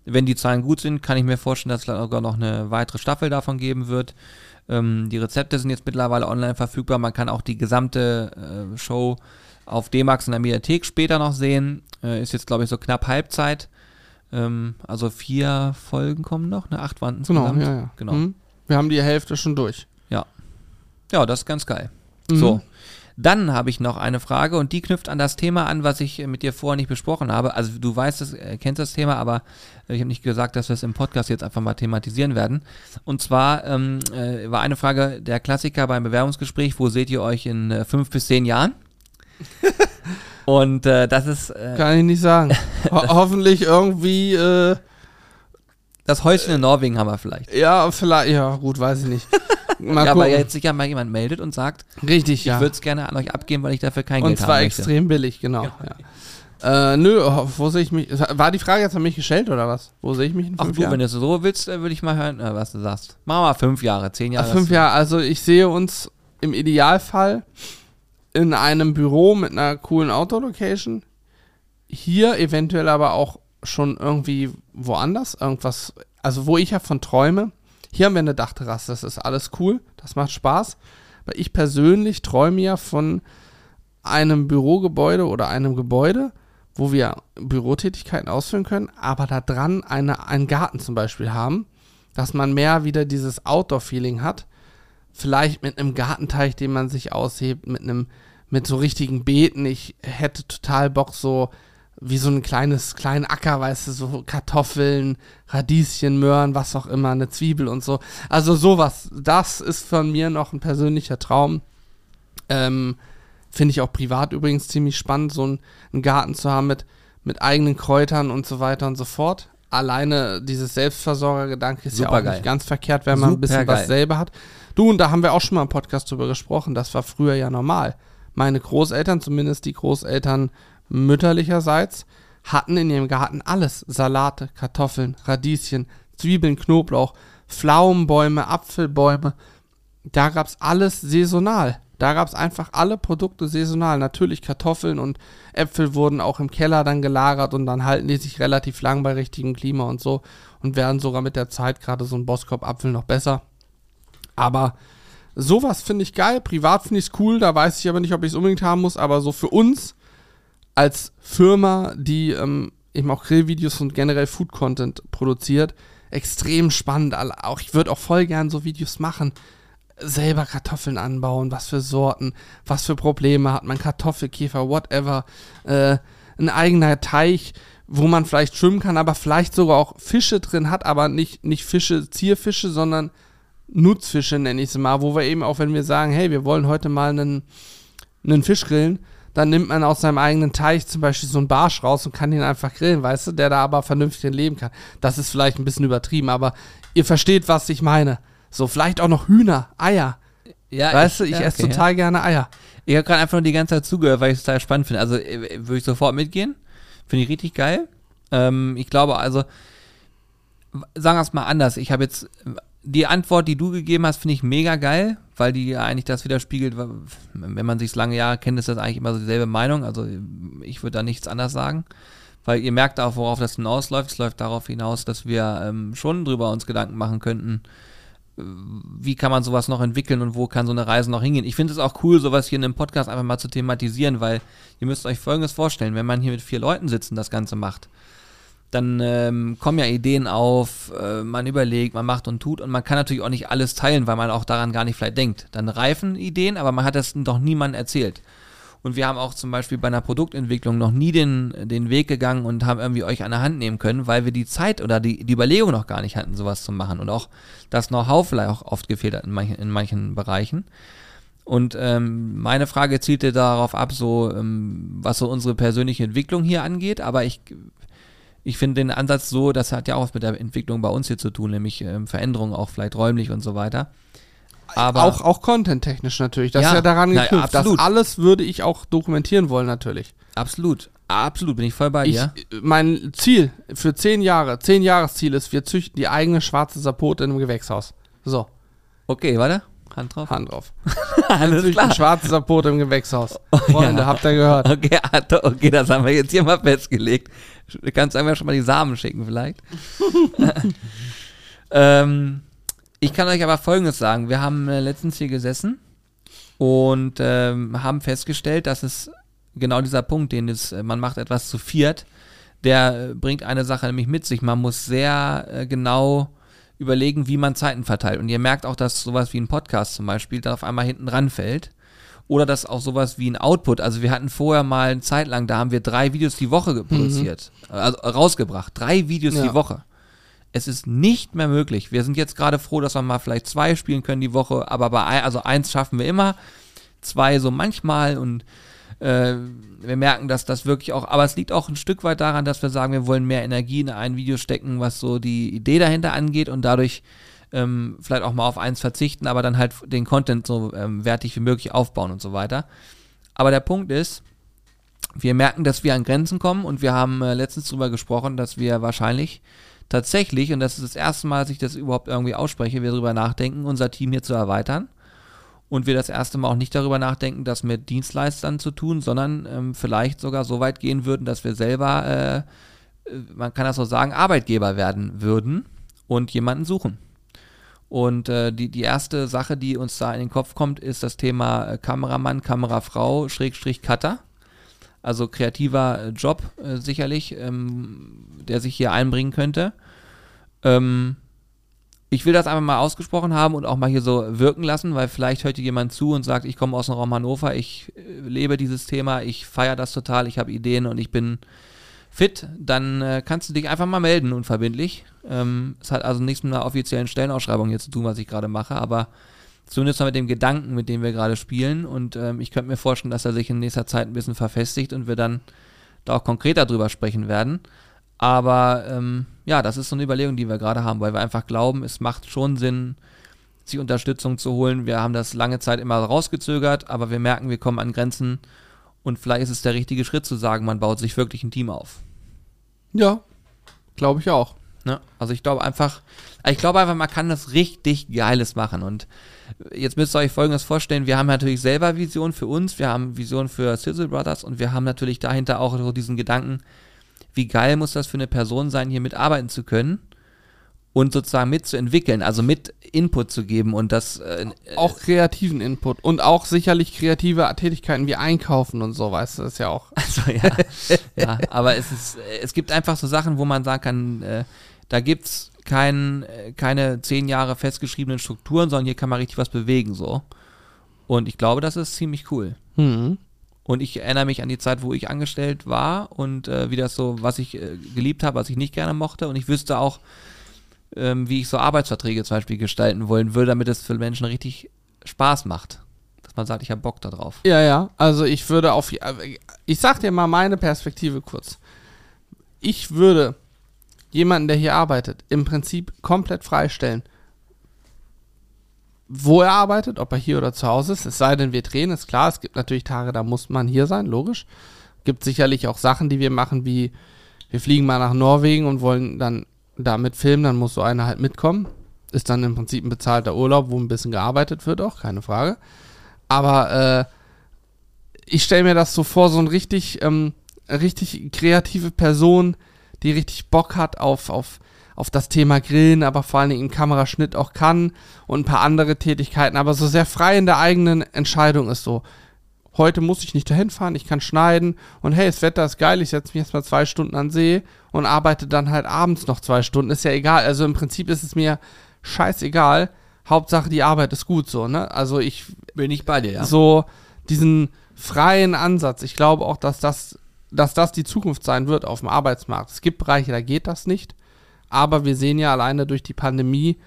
Wenn die Zahlen gut sind, kann ich mir vorstellen, dass es sogar noch eine weitere Staffel davon geben wird. Ähm, die Rezepte sind jetzt mittlerweile online verfügbar. Man kann auch die gesamte äh, Show auf D-Max in der Mediathek später noch sehen. Äh, ist jetzt, glaube ich, so knapp Halbzeit. Ähm, also vier Folgen kommen noch, ne? Acht waren Genau, insgesamt. ja, ja. Genau. Mhm. Wir haben die Hälfte schon durch. Ja, das ist ganz geil. Mhm. So. Dann habe ich noch eine Frage und die knüpft an das Thema an, was ich äh, mit dir vorher nicht besprochen habe. Also du weißt es, äh, kennst das Thema, aber äh, ich habe nicht gesagt, dass wir es im Podcast jetzt einfach mal thematisieren werden. Und zwar ähm, äh, war eine Frage der Klassiker beim Bewerbungsgespräch, wo seht ihr euch in äh, fünf bis zehn Jahren? und äh, das ist äh, Kann ich nicht sagen. Ho hoffentlich irgendwie, äh, das Häuschen in Norwegen haben wir vielleicht. ja, vielleicht, ja, gut, weiß ich nicht. Mal ja, weil jetzt sich ja mal jemand meldet und sagt, Richtig, ja. ich würde es gerne an euch abgeben, weil ich dafür kein Und Geld zwar haben möchte. extrem billig, genau. Ja. Äh, nö, wo sehe ich mich? War die Frage jetzt an mich gestellt oder was? Wo sehe ich mich in Ach fünf du, Jahren? wenn du es so willst, äh, würde ich mal hören, äh, was du sagst. Machen wir mal fünf Jahre, zehn Jahre. Ach, fünf Jahre, also ich sehe uns im Idealfall in einem Büro mit einer coolen Outdoor-Location. Hier eventuell aber auch schon irgendwie woanders. Irgendwas, also wo ich ja von träume. Hier haben wir eine Dachterrasse, das ist alles cool, das macht Spaß. Aber ich persönlich träume ja von einem Bürogebäude oder einem Gebäude, wo wir Bürotätigkeiten ausführen können, aber da dran eine, einen Garten zum Beispiel haben, dass man mehr wieder dieses Outdoor-Feeling hat. Vielleicht mit einem Gartenteich, den man sich aushebt, mit einem, mit so richtigen Beeten. Ich hätte total Bock, so wie so ein kleines, kleinen Acker, weißt du, so Kartoffeln, Radieschen, Möhren, was auch immer, eine Zwiebel und so. Also sowas, das ist von mir noch ein persönlicher Traum. Ähm, Finde ich auch privat übrigens ziemlich spannend, so einen, einen Garten zu haben mit, mit eigenen Kräutern und so weiter und so fort. Alleine dieses Selbstversorgergedanke ist Super ja auch geil. nicht ganz verkehrt, wenn man ein Super bisschen geil. was selber hat. Du, und da haben wir auch schon mal im Podcast drüber gesprochen, das war früher ja normal. Meine Großeltern, zumindest die Großeltern mütterlicherseits, hatten in ihrem Garten alles. Salate, Kartoffeln, Radieschen, Zwiebeln, Knoblauch, Pflaumenbäume, Apfelbäume. Da gab es alles saisonal. Da gab es einfach alle Produkte saisonal. Natürlich Kartoffeln und Äpfel wurden auch im Keller dann gelagert und dann halten die sich relativ lang bei richtigem Klima und so und werden sogar mit der Zeit gerade so ein Boskop-Apfel noch besser. Aber sowas finde ich geil. Privat finde ich es cool. Da weiß ich aber nicht, ob ich es unbedingt haben muss. Aber so für uns als Firma, die ähm, eben auch Grillvideos und generell Food-Content produziert, extrem spannend. Auch ich würde auch voll gern so Videos machen. Selber Kartoffeln anbauen, was für Sorten, was für Probleme hat man, Kartoffelkäfer, whatever. Äh, ein eigener Teich, wo man vielleicht schwimmen kann, aber vielleicht sogar auch Fische drin hat, aber nicht, nicht Fische, Zierfische, sondern Nutzfische, nenne ich sie mal, wo wir eben auch, wenn wir sagen, hey, wir wollen heute mal einen, einen Fisch grillen, dann nimmt man aus seinem eigenen Teich zum Beispiel so einen Barsch raus und kann ihn einfach grillen, weißt du, der da aber vernünftig leben kann. Das ist vielleicht ein bisschen übertrieben, aber ihr versteht, was ich meine. So, vielleicht auch noch Hühner, Eier. Ja, weißt du, ich ja, esse okay, total gerne Eier. Ich habe gerade einfach nur die ganze Zeit zugehört, weil ich es total spannend finde. Also äh, würde ich sofort mitgehen. Finde ich richtig geil. Ähm, ich glaube also, sagen wir es mal anders. Ich habe jetzt äh, die Antwort, die du gegeben hast, finde ich mega geil, weil die eigentlich das widerspiegelt. Wenn man sich lange Jahre kennt, ist das eigentlich immer so dieselbe Meinung. Also ich würde da nichts anders sagen. Weil ihr merkt auch, worauf das hinausläuft. Es läuft darauf hinaus, dass wir ähm, schon drüber uns Gedanken machen könnten, wie kann man sowas noch entwickeln und wo kann so eine Reise noch hingehen. Ich finde es auch cool, sowas hier in einem Podcast einfach mal zu thematisieren, weil ihr müsst euch Folgendes vorstellen, wenn man hier mit vier Leuten sitzt und das Ganze macht, dann ähm, kommen ja Ideen auf, äh, man überlegt, man macht und tut und man kann natürlich auch nicht alles teilen, weil man auch daran gar nicht vielleicht denkt. Dann reifen Ideen, aber man hat das doch niemandem erzählt. Und wir haben auch zum Beispiel bei einer Produktentwicklung noch nie den, den Weg gegangen und haben irgendwie euch an der Hand nehmen können, weil wir die Zeit oder die, die Überlegung noch gar nicht hatten, sowas zu machen. Und auch das Know-how vielleicht auch oft gefehlt hat in manchen, in manchen Bereichen. Und ähm, meine Frage zielte darauf ab, so ähm, was so unsere persönliche Entwicklung hier angeht. Aber ich, ich finde den Ansatz so, das hat ja auch was mit der Entwicklung bei uns hier zu tun, nämlich ähm, Veränderungen auch vielleicht räumlich und so weiter. Aber auch auch content-technisch natürlich. Das Ja, ist ja daran geknüpft. das absolut. alles würde ich auch dokumentieren wollen, natürlich. absolut, absolut bin ich voll bei Ich, dir. Mein Ziel für zehn Jahre, zehn Jahresziel ist, wir züchten die eigene schwarze Sapote in einem Gewächshaus. So, Okay, warte, Hand drauf. Hand drauf. Alles Züchten schwarze Sapote im Gewächshaus. Freunde, ja. habt ihr gehört? Okay, okay, das haben wir jetzt hier mal festgelegt. Du kannst einfach schon mal die Samen schicken vielleicht. ähm, ich kann euch aber Folgendes sagen. Wir haben äh, letztens hier gesessen und ähm, haben festgestellt, dass es genau dieser Punkt, den es, äh, man macht etwas zu viert, der äh, bringt eine Sache nämlich mit sich. Man muss sehr äh, genau überlegen, wie man Zeiten verteilt. Und ihr merkt auch, dass sowas wie ein Podcast zum Beispiel dann auf einmal hinten ranfällt. Oder dass auch sowas wie ein Output, also wir hatten vorher mal eine Zeit lang, da haben wir drei Videos die Woche ge- produziert, also rausgebracht, drei Videos Ja. die Woche. Es ist nicht mehr möglich. Wir sind jetzt gerade froh, dass wir mal vielleicht zwei spielen können die Woche, aber bei ein, also eins schaffen wir immer, zwei so manchmal und äh, wir merken, dass das wirklich auch, aber es liegt auch ein Stück weit daran, dass wir sagen, wir wollen mehr Energie in ein Video stecken, was so die Idee dahinter angeht und dadurch ähm, vielleicht auch mal auf eins verzichten, aber dann halt den Content so ähm, wertig wie möglich aufbauen und so weiter. Aber der Punkt ist, wir merken, dass wir an Grenzen kommen und wir haben äh, letztens darüber gesprochen, dass wir wahrscheinlich tatsächlich, und das ist das erste Mal, dass ich das überhaupt irgendwie ausspreche, wir darüber nachdenken, unser Team hier zu erweitern. Und wir das erste Mal auch nicht darüber nachdenken, das mit Dienstleistern zu tun, sondern ähm, vielleicht sogar so weit gehen würden, dass wir selber, äh, äh, man kann das so sagen, Arbeitgeber werden würden und jemanden suchen. Und äh, die, die erste Sache, die uns da in den Kopf kommt, ist das Thema äh, Kameramann, Kamerafrau, Schrägstrich Cutter. Also kreativer äh, Job äh, sicherlich, ähm, der sich hier einbringen könnte. Ähm, ich will das einfach mal ausgesprochen haben und auch mal hier so wirken lassen, weil vielleicht hört hier jemand zu und sagt, ich komme aus dem Raum Hannover, ich äh, lebe dieses Thema, ich feiere das total, ich habe Ideen und ich bin fit, dann äh, kannst du dich einfach mal melden, unverbindlich. Ähm, es hat also nichts mit einer offiziellen Stellenausschreibung hier zu tun, was ich gerade mache, aber zumindest mal mit dem Gedanken, mit dem wir gerade spielen und ähm, ich könnte mir vorstellen, dass er sich in nächster Zeit ein bisschen verfestigt und wir dann da auch konkreter drüber sprechen werden. Aber ähm, ja, das ist so eine Überlegung, die wir gerade haben, weil wir einfach glauben, es macht schon Sinn, sich Unterstützung zu holen. Wir haben das lange Zeit immer rausgezögert, aber wir merken, wir kommen an Grenzen und vielleicht ist es der richtige Schritt zu sagen, man baut sich wirklich ein Team auf. Ja, glaube ich auch. Ne? Also ich glaube einfach, ich glaube einfach, man kann das richtig Geiles machen. Und jetzt müsst ihr euch Folgendes vorstellen, wir haben natürlich selber Visionen für uns, wir haben Visionen für Sizzle Brothers. Und wir haben natürlich dahinter auch diesen Gedanken, wie geil muss das für eine Person sein, hier mitarbeiten zu können und sozusagen mitzuentwickeln, also mit Input zu geben und das äh, auch kreativen Input und auch sicherlich kreative Tätigkeiten wie Einkaufen und so, weißt du, das ist ja auch. Also ja, ja aber es ist, es gibt einfach so Sachen, wo man sagen kann, äh, da gibt's kein, keine zehn Jahre festgeschriebenen Strukturen, sondern hier kann man richtig was bewegen so. Und ich glaube, das ist ziemlich cool. Mhm. Und ich erinnere mich an die Zeit, wo ich angestellt war und äh, wie das so, was ich äh, geliebt habe, was ich nicht gerne mochte. Und ich wüsste auch, ähm, wie ich so Arbeitsverträge zum Beispiel gestalten wollen würde, damit es für Menschen richtig Spaß macht. Dass man sagt, ich habe Bock darauf. Ja, ja. Also ich würde auf. äh, Ich sag dir mal meine Perspektive kurz. Ich würde jemanden, der hier arbeitet, im Prinzip komplett freistellen. Wo er arbeitet, ob er hier oder zu Hause ist, es sei denn, wir drehen, ist klar. Es gibt natürlich Tage, da muss man hier sein, logisch. Gibt sicherlich auch Sachen, die wir machen, wie wir fliegen mal nach Norwegen und wollen dann damit filmen, dann muss so einer halt mitkommen. Ist dann im Prinzip ein bezahlter Urlaub, wo ein bisschen gearbeitet wird, auch keine Frage. Aber äh, ich stelle mir das so vor, so ein richtig, ähm, richtig kreative Person, die richtig Bock hat auf, auf, auf das Thema Grillen, aber vor allen Dingen im Kameraschnitt auch kann und ein paar andere Tätigkeiten, aber so sehr frei in der eigenen Entscheidung ist so. Heute muss ich nicht dahin fahren, ich kann schneiden und hey, das Wetter ist geil, ich setze mich jetzt mal zwei Stunden an See und arbeite dann halt abends noch zwei Stunden, ist ja egal. Also im Prinzip ist es mir scheißegal. Hauptsache die Arbeit ist gut so, ne? Also ich Bin ich bei dir, ja. so diesen freien Ansatz. Ich glaube auch, dass das, dass das die Zukunft sein wird auf dem Arbeitsmarkt. Es gibt Bereiche, da geht das nicht. Aber wir sehen ja alleine durch die Pandemie,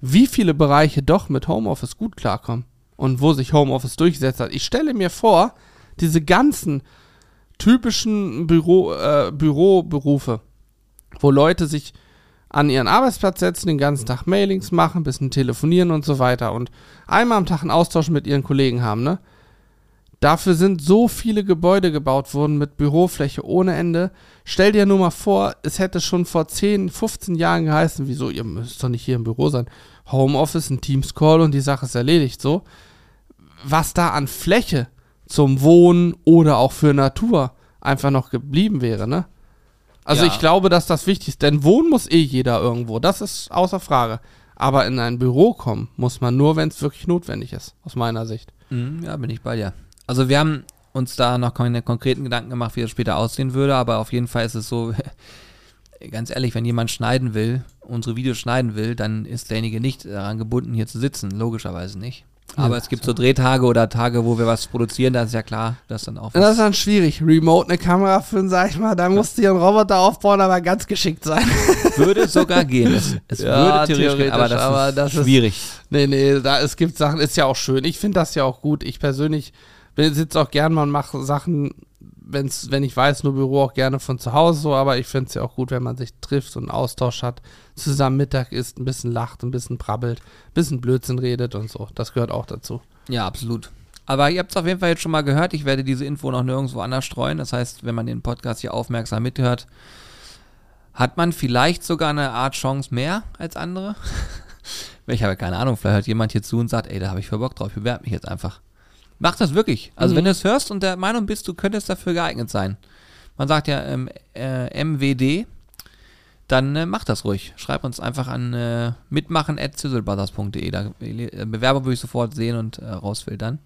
wie viele Bereiche doch mit Homeoffice gut klarkommen und wo sich Homeoffice durchgesetzt hat. Ich stelle mir vor, diese ganzen typischen Büro, äh, Büroberufe, wo Leute sich an ihren Arbeitsplatz setzen, den ganzen Tag Mailings machen, bisschen telefonieren und so weiter und einmal am Tag einen Austausch mit ihren Kollegen haben, ne? Dafür sind so viele Gebäude gebaut worden mit Bürofläche ohne Ende. Stell dir nur mal vor, es hätte schon vor 10, 15 Jahren geheißen, wieso, ihr müsst doch nicht hier im Büro sein. Homeoffice, ein Teams-Call und die Sache ist erledigt, so. Was da an Fläche zum Wohnen oder auch für Natur einfach noch geblieben wäre, ne? Also Ja. ich glaube, dass das wichtig ist, denn wohnen muss eh jeder irgendwo, das ist außer Frage. Aber in ein Büro kommen muss man nur, wenn es wirklich notwendig ist, aus meiner Sicht. Mhm, ja, bin ich bei dir. Also wir haben uns da noch keine konkreten Gedanken gemacht, wie das später aussehen würde, aber auf jeden Fall ist es so, ganz ehrlich, wenn jemand schneiden will, unsere Videos schneiden will, dann ist derjenige nicht daran gebunden, hier zu sitzen, logischerweise nicht. Aber Ja, es gibt so Drehtage oder Tage, wo wir was produzieren, da ist ja klar, dass dann auch Das ist dann schwierig. Remote eine Kamera führen, sag ich mal, da musst du dir einen Roboter aufbauen, aber ganz geschickt sein. Würde sogar gehen. Es, es Ja, würde theoretisch gehen, aber theoretisch, das aber ist das ist- schwierig. Nee, nee, da, es gibt Sachen, ist ja auch schön. Ich finde das ja auch gut. Ich persönlich sitze auch gern mal und mache Sachen, wenn's, wenn ich weiß, nur Büro auch gerne von zu Hause so, aber ich finde es ja auch gut, wenn man sich trifft und einen Austausch hat, zusammen Mittag isst, ein bisschen lacht, ein bisschen brabbelt, ein bisschen Blödsinn redet und so. Das gehört auch dazu. Ja, absolut. Aber ihr habt es auf jeden Fall jetzt schon mal gehört. Ich werde diese Info noch nirgendwo anders streuen. Das heißt, wenn man den Podcast hier aufmerksam mithört, hat man vielleicht sogar eine Art Chance mehr als andere. ich habe keine Ahnung, vielleicht hört jemand hier zu und sagt, ey, da habe ich voll Bock drauf, ich bewerbe mich jetzt einfach. Mach das wirklich. Also Mhm. wenn du es hörst und der Meinung bist, du könntest dafür geeignet sein. Man sagt ja ähm, äh, MWD, dann äh, mach das ruhig. Schreib uns einfach an äh, mitmachen at Da äh, Bewerbung würde ich sofort sehen und äh, rausfiltern.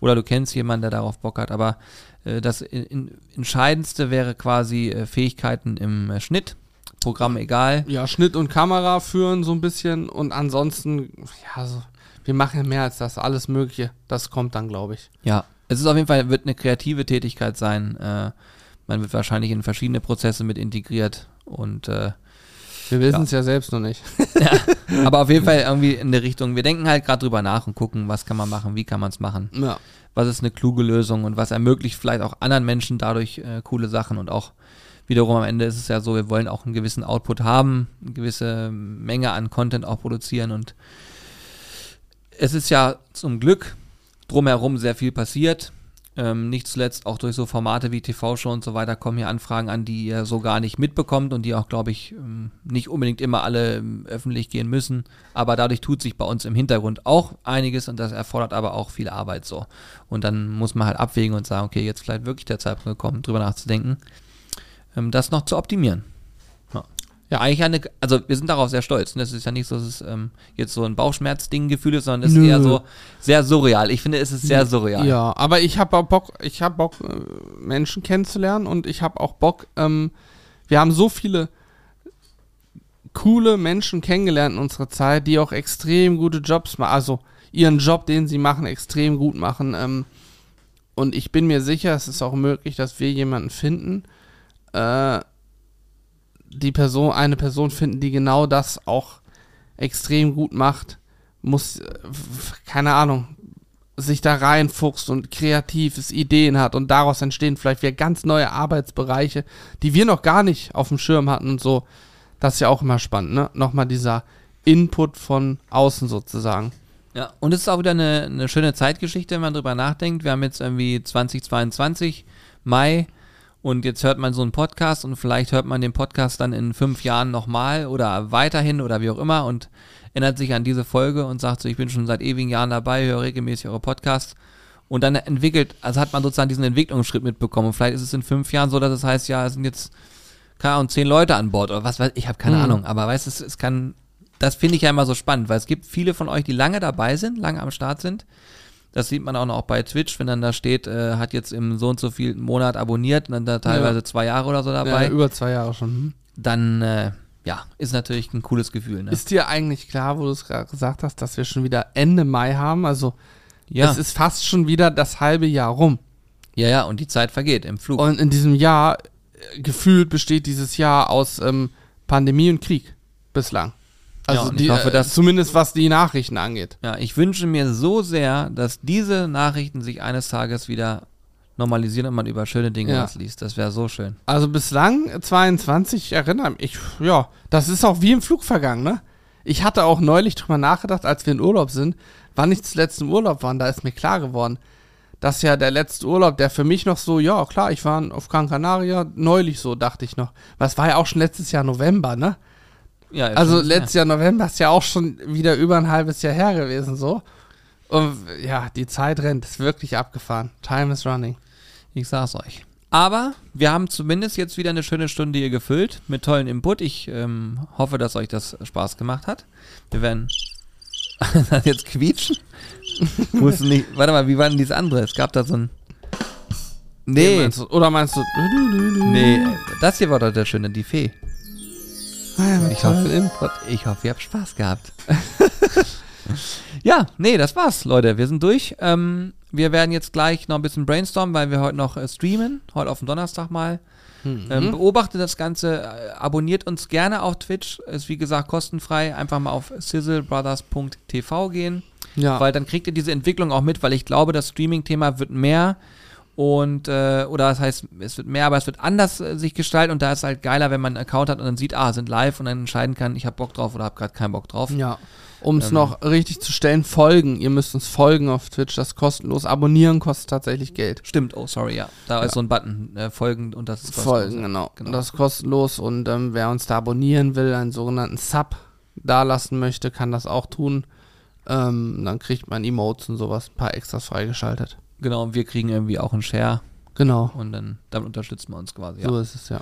oder du kennst jemanden, der darauf Bock hat. Aber äh, das in, in, Entscheidendste wäre quasi äh, Fähigkeiten im äh, Schnitt. Programm egal. Ja, Schnitt und Kamera führen so ein bisschen und ansonsten, ja, so, wir machen ja mehr als das, alles Mögliche. Das kommt dann, glaube ich. Ja, es ist auf jeden Fall, wird eine kreative Tätigkeit sein. Äh, man wird wahrscheinlich in verschiedene Prozesse mit integriert und äh, wir wissen es ja. ja. selbst noch nicht. ja, aber auf jeden Fall irgendwie in der Richtung, wir denken halt gerade drüber nach und gucken, was kann man machen, wie kann man es machen. Ja. Was ist eine kluge Lösung und was ermöglicht vielleicht auch anderen Menschen dadurch äh, coole Sachen und auch wiederum am Ende ist es ja so, wir wollen auch einen gewissen Output haben, eine gewisse Menge an Content auch produzieren und es ist ja zum Glück drumherum sehr viel passiert. Ähm, nicht zuletzt auch durch so Formate wie TV-Show und so weiter kommen hier Anfragen an, die ihr so gar nicht mitbekommt und die auch, glaube ich, ähm, nicht unbedingt immer alle ähm, öffentlich gehen müssen. Aber dadurch tut sich bei uns im Hintergrund auch einiges und das erfordert aber auch viel Arbeit so. Und dann muss man halt abwägen und sagen, okay, jetzt vielleicht wirklich der Zeitpunkt gekommen, drüber nachzudenken, ähm, das noch zu optimieren. Ja, eigentlich eine, also wir sind darauf sehr stolz. Und es ist ja nicht so, dass es ähm, jetzt so ein Bauchschmerzding-Gefühl ist, sondern es ist eher so sehr surreal. Ich finde, es ist sehr surreal. Ja, aber ich habe auch Bock, ich habe Bock, äh, Menschen kennenzulernen und ich habe auch Bock, ähm, wir haben so viele coole Menschen kennengelernt in unserer Zeit, die auch extrem gute Jobs machen, also ihren Job, den sie machen, extrem gut machen. Ähm, und ich bin mir sicher, es ist auch möglich, dass wir jemanden finden, äh, die Person, eine Person finden, die genau das auch extrem gut macht, muss, äh, keine Ahnung, sich da reinfuchst und kreatives Ideen hat und daraus entstehen vielleicht wieder ganz neue Arbeitsbereiche, die wir noch gar nicht auf dem Schirm hatten und so. Das ist ja auch immer spannend, ne? Nochmal dieser Input von außen sozusagen. Ja, und es ist auch wieder eine, eine schöne Zeitgeschichte, wenn man drüber nachdenkt. Wir haben jetzt irgendwie 2022, Mai, und jetzt hört man so einen Podcast und vielleicht hört man den Podcast dann in fünf Jahren nochmal oder weiterhin oder wie auch immer und erinnert sich an diese Folge und sagt so, ich bin schon seit ewigen Jahren dabei, höre regelmäßig eure Podcasts. Und dann entwickelt, also hat man sozusagen diesen Entwicklungsschritt mitbekommen. Und vielleicht ist es in fünf Jahren so, dass es heißt, ja, es sind jetzt, keine Ahnung, zehn Leute an Bord oder was weiß ich, habe keine mhm. Ahnung. Aber weißt du, es, es kann, das finde ich ja immer so spannend, weil es gibt viele von euch, die lange dabei sind, lange am Start sind das sieht man auch noch bei Twitch, wenn dann da steht, äh, hat jetzt im so und so viel Monat abonniert und dann da teilweise ja. zwei Jahre oder so dabei. Ja, über zwei Jahre schon. Hm. Dann, äh, ja, ist natürlich ein cooles Gefühl. Ne? Ist dir eigentlich klar, wo du es gerade gesagt hast, dass wir schon wieder Ende Mai haben? Also, ja. es ist fast schon wieder das halbe Jahr rum. Ja, ja, und die Zeit vergeht im Flug. Und in diesem Jahr, äh, gefühlt besteht dieses Jahr aus ähm, Pandemie und Krieg bislang. Also ja, die, hoffe, dass, zumindest was die Nachrichten angeht. Ja, ich wünsche mir so sehr, dass diese Nachrichten sich eines Tages wieder normalisieren und man über schöne Dinge ja. was liest. Das wäre so schön. Also bislang 22, erinnere mich, ja, das ist auch wie im Flug vergangen, ne? Ich hatte auch neulich drüber nachgedacht, als wir in Urlaub sind, wann ich zuletzt im Urlaub war, da ist mir klar geworden, dass ja der letzte Urlaub, der für mich noch so, ja klar, ich war auf Gran Canaria, neulich so, dachte ich noch. Was war ja auch schon letztes Jahr November, ne? Ja, also letztes Jahr November ist ja auch schon wieder über ein halbes Jahr her gewesen, so. Und ja, die Zeit rennt, ist wirklich abgefahren. Time is running. Ich sag's euch. Aber wir haben zumindest jetzt wieder eine schöne Stunde hier gefüllt mit tollen Input. Ich ähm, hoffe, dass euch das Spaß gemacht hat. Wir werden das jetzt quietschen. Muss nicht. Warte mal, wie war denn dieses andere? Es gab da so ein. Nee. Meinst du, oder meinst du. Nee, das hier war doch der schöne, die Fee. Ich hoffe, ich hoffe, ihr habt Spaß gehabt. ja, nee, das war's, Leute. Wir sind durch. Ähm, wir werden jetzt gleich noch ein bisschen brainstormen, weil wir heute noch äh, streamen. Heute auf dem Donnerstag mal. Mhm. Ähm, beobachtet das Ganze, äh, abonniert uns gerne auf Twitch. Ist wie gesagt kostenfrei. Einfach mal auf sizzlebrothers.tv gehen. Ja. Weil dann kriegt ihr diese Entwicklung auch mit, weil ich glaube, das Streaming-Thema wird mehr und äh, oder das heißt, es wird mehr, aber es wird anders äh, sich gestalten und da ist halt geiler, wenn man einen Account hat und dann sieht, ah, sind live und dann entscheiden kann, ich habe Bock drauf oder habe gerade keinen Bock drauf. Ja. Um es ähm, noch richtig zu stellen, folgen. Ihr müsst uns folgen auf Twitch, das ist kostenlos. Abonnieren kostet tatsächlich Geld. Stimmt, oh sorry, ja. Da ja. ist so ein Button, äh, folgen und das ist kostenlos. Folgen, genau. genau. Das ist kostenlos und ähm, wer uns da abonnieren will, einen sogenannten Sub dalassen möchte, kann das auch tun. Ähm, dann kriegt man Emotes und sowas, ein paar Extras freigeschaltet. Genau, und wir kriegen irgendwie auch einen Share. Genau. Und dann damit unterstützen wir uns quasi. Ja. So ist es, ja.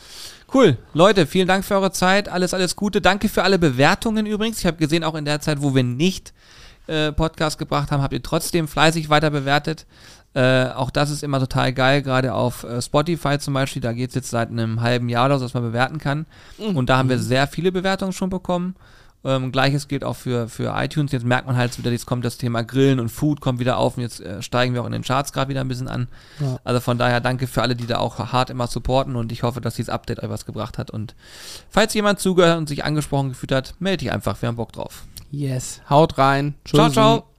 Cool. Leute, vielen Dank für eure Zeit. Alles, alles Gute. Danke für alle Bewertungen übrigens. Ich habe gesehen, auch in der Zeit, wo wir nicht äh, Podcast gebracht haben, habt ihr trotzdem fleißig weiter bewertet. Äh, auch das ist immer total geil, gerade auf äh, Spotify zum Beispiel. Da geht es jetzt seit einem halben Jahr los, dass man bewerten kann. Mhm. Und da haben wir sehr viele Bewertungen schon bekommen. Ähm, Gleiches gilt auch für, für iTunes. Jetzt merkt man halt wieder, jetzt kommt das Thema Grillen und Food kommt wieder auf und jetzt äh, steigen wir auch in den Charts gerade wieder ein bisschen an. Ja. Also von daher danke für alle, die da auch hart immer supporten und ich hoffe, dass dieses Update euch was gebracht hat. Und falls jemand zugehört und sich angesprochen gefühlt hat, melde dich einfach. Wir haben Bock drauf. Yes. Haut rein. Ciao, Tschüssi. ciao.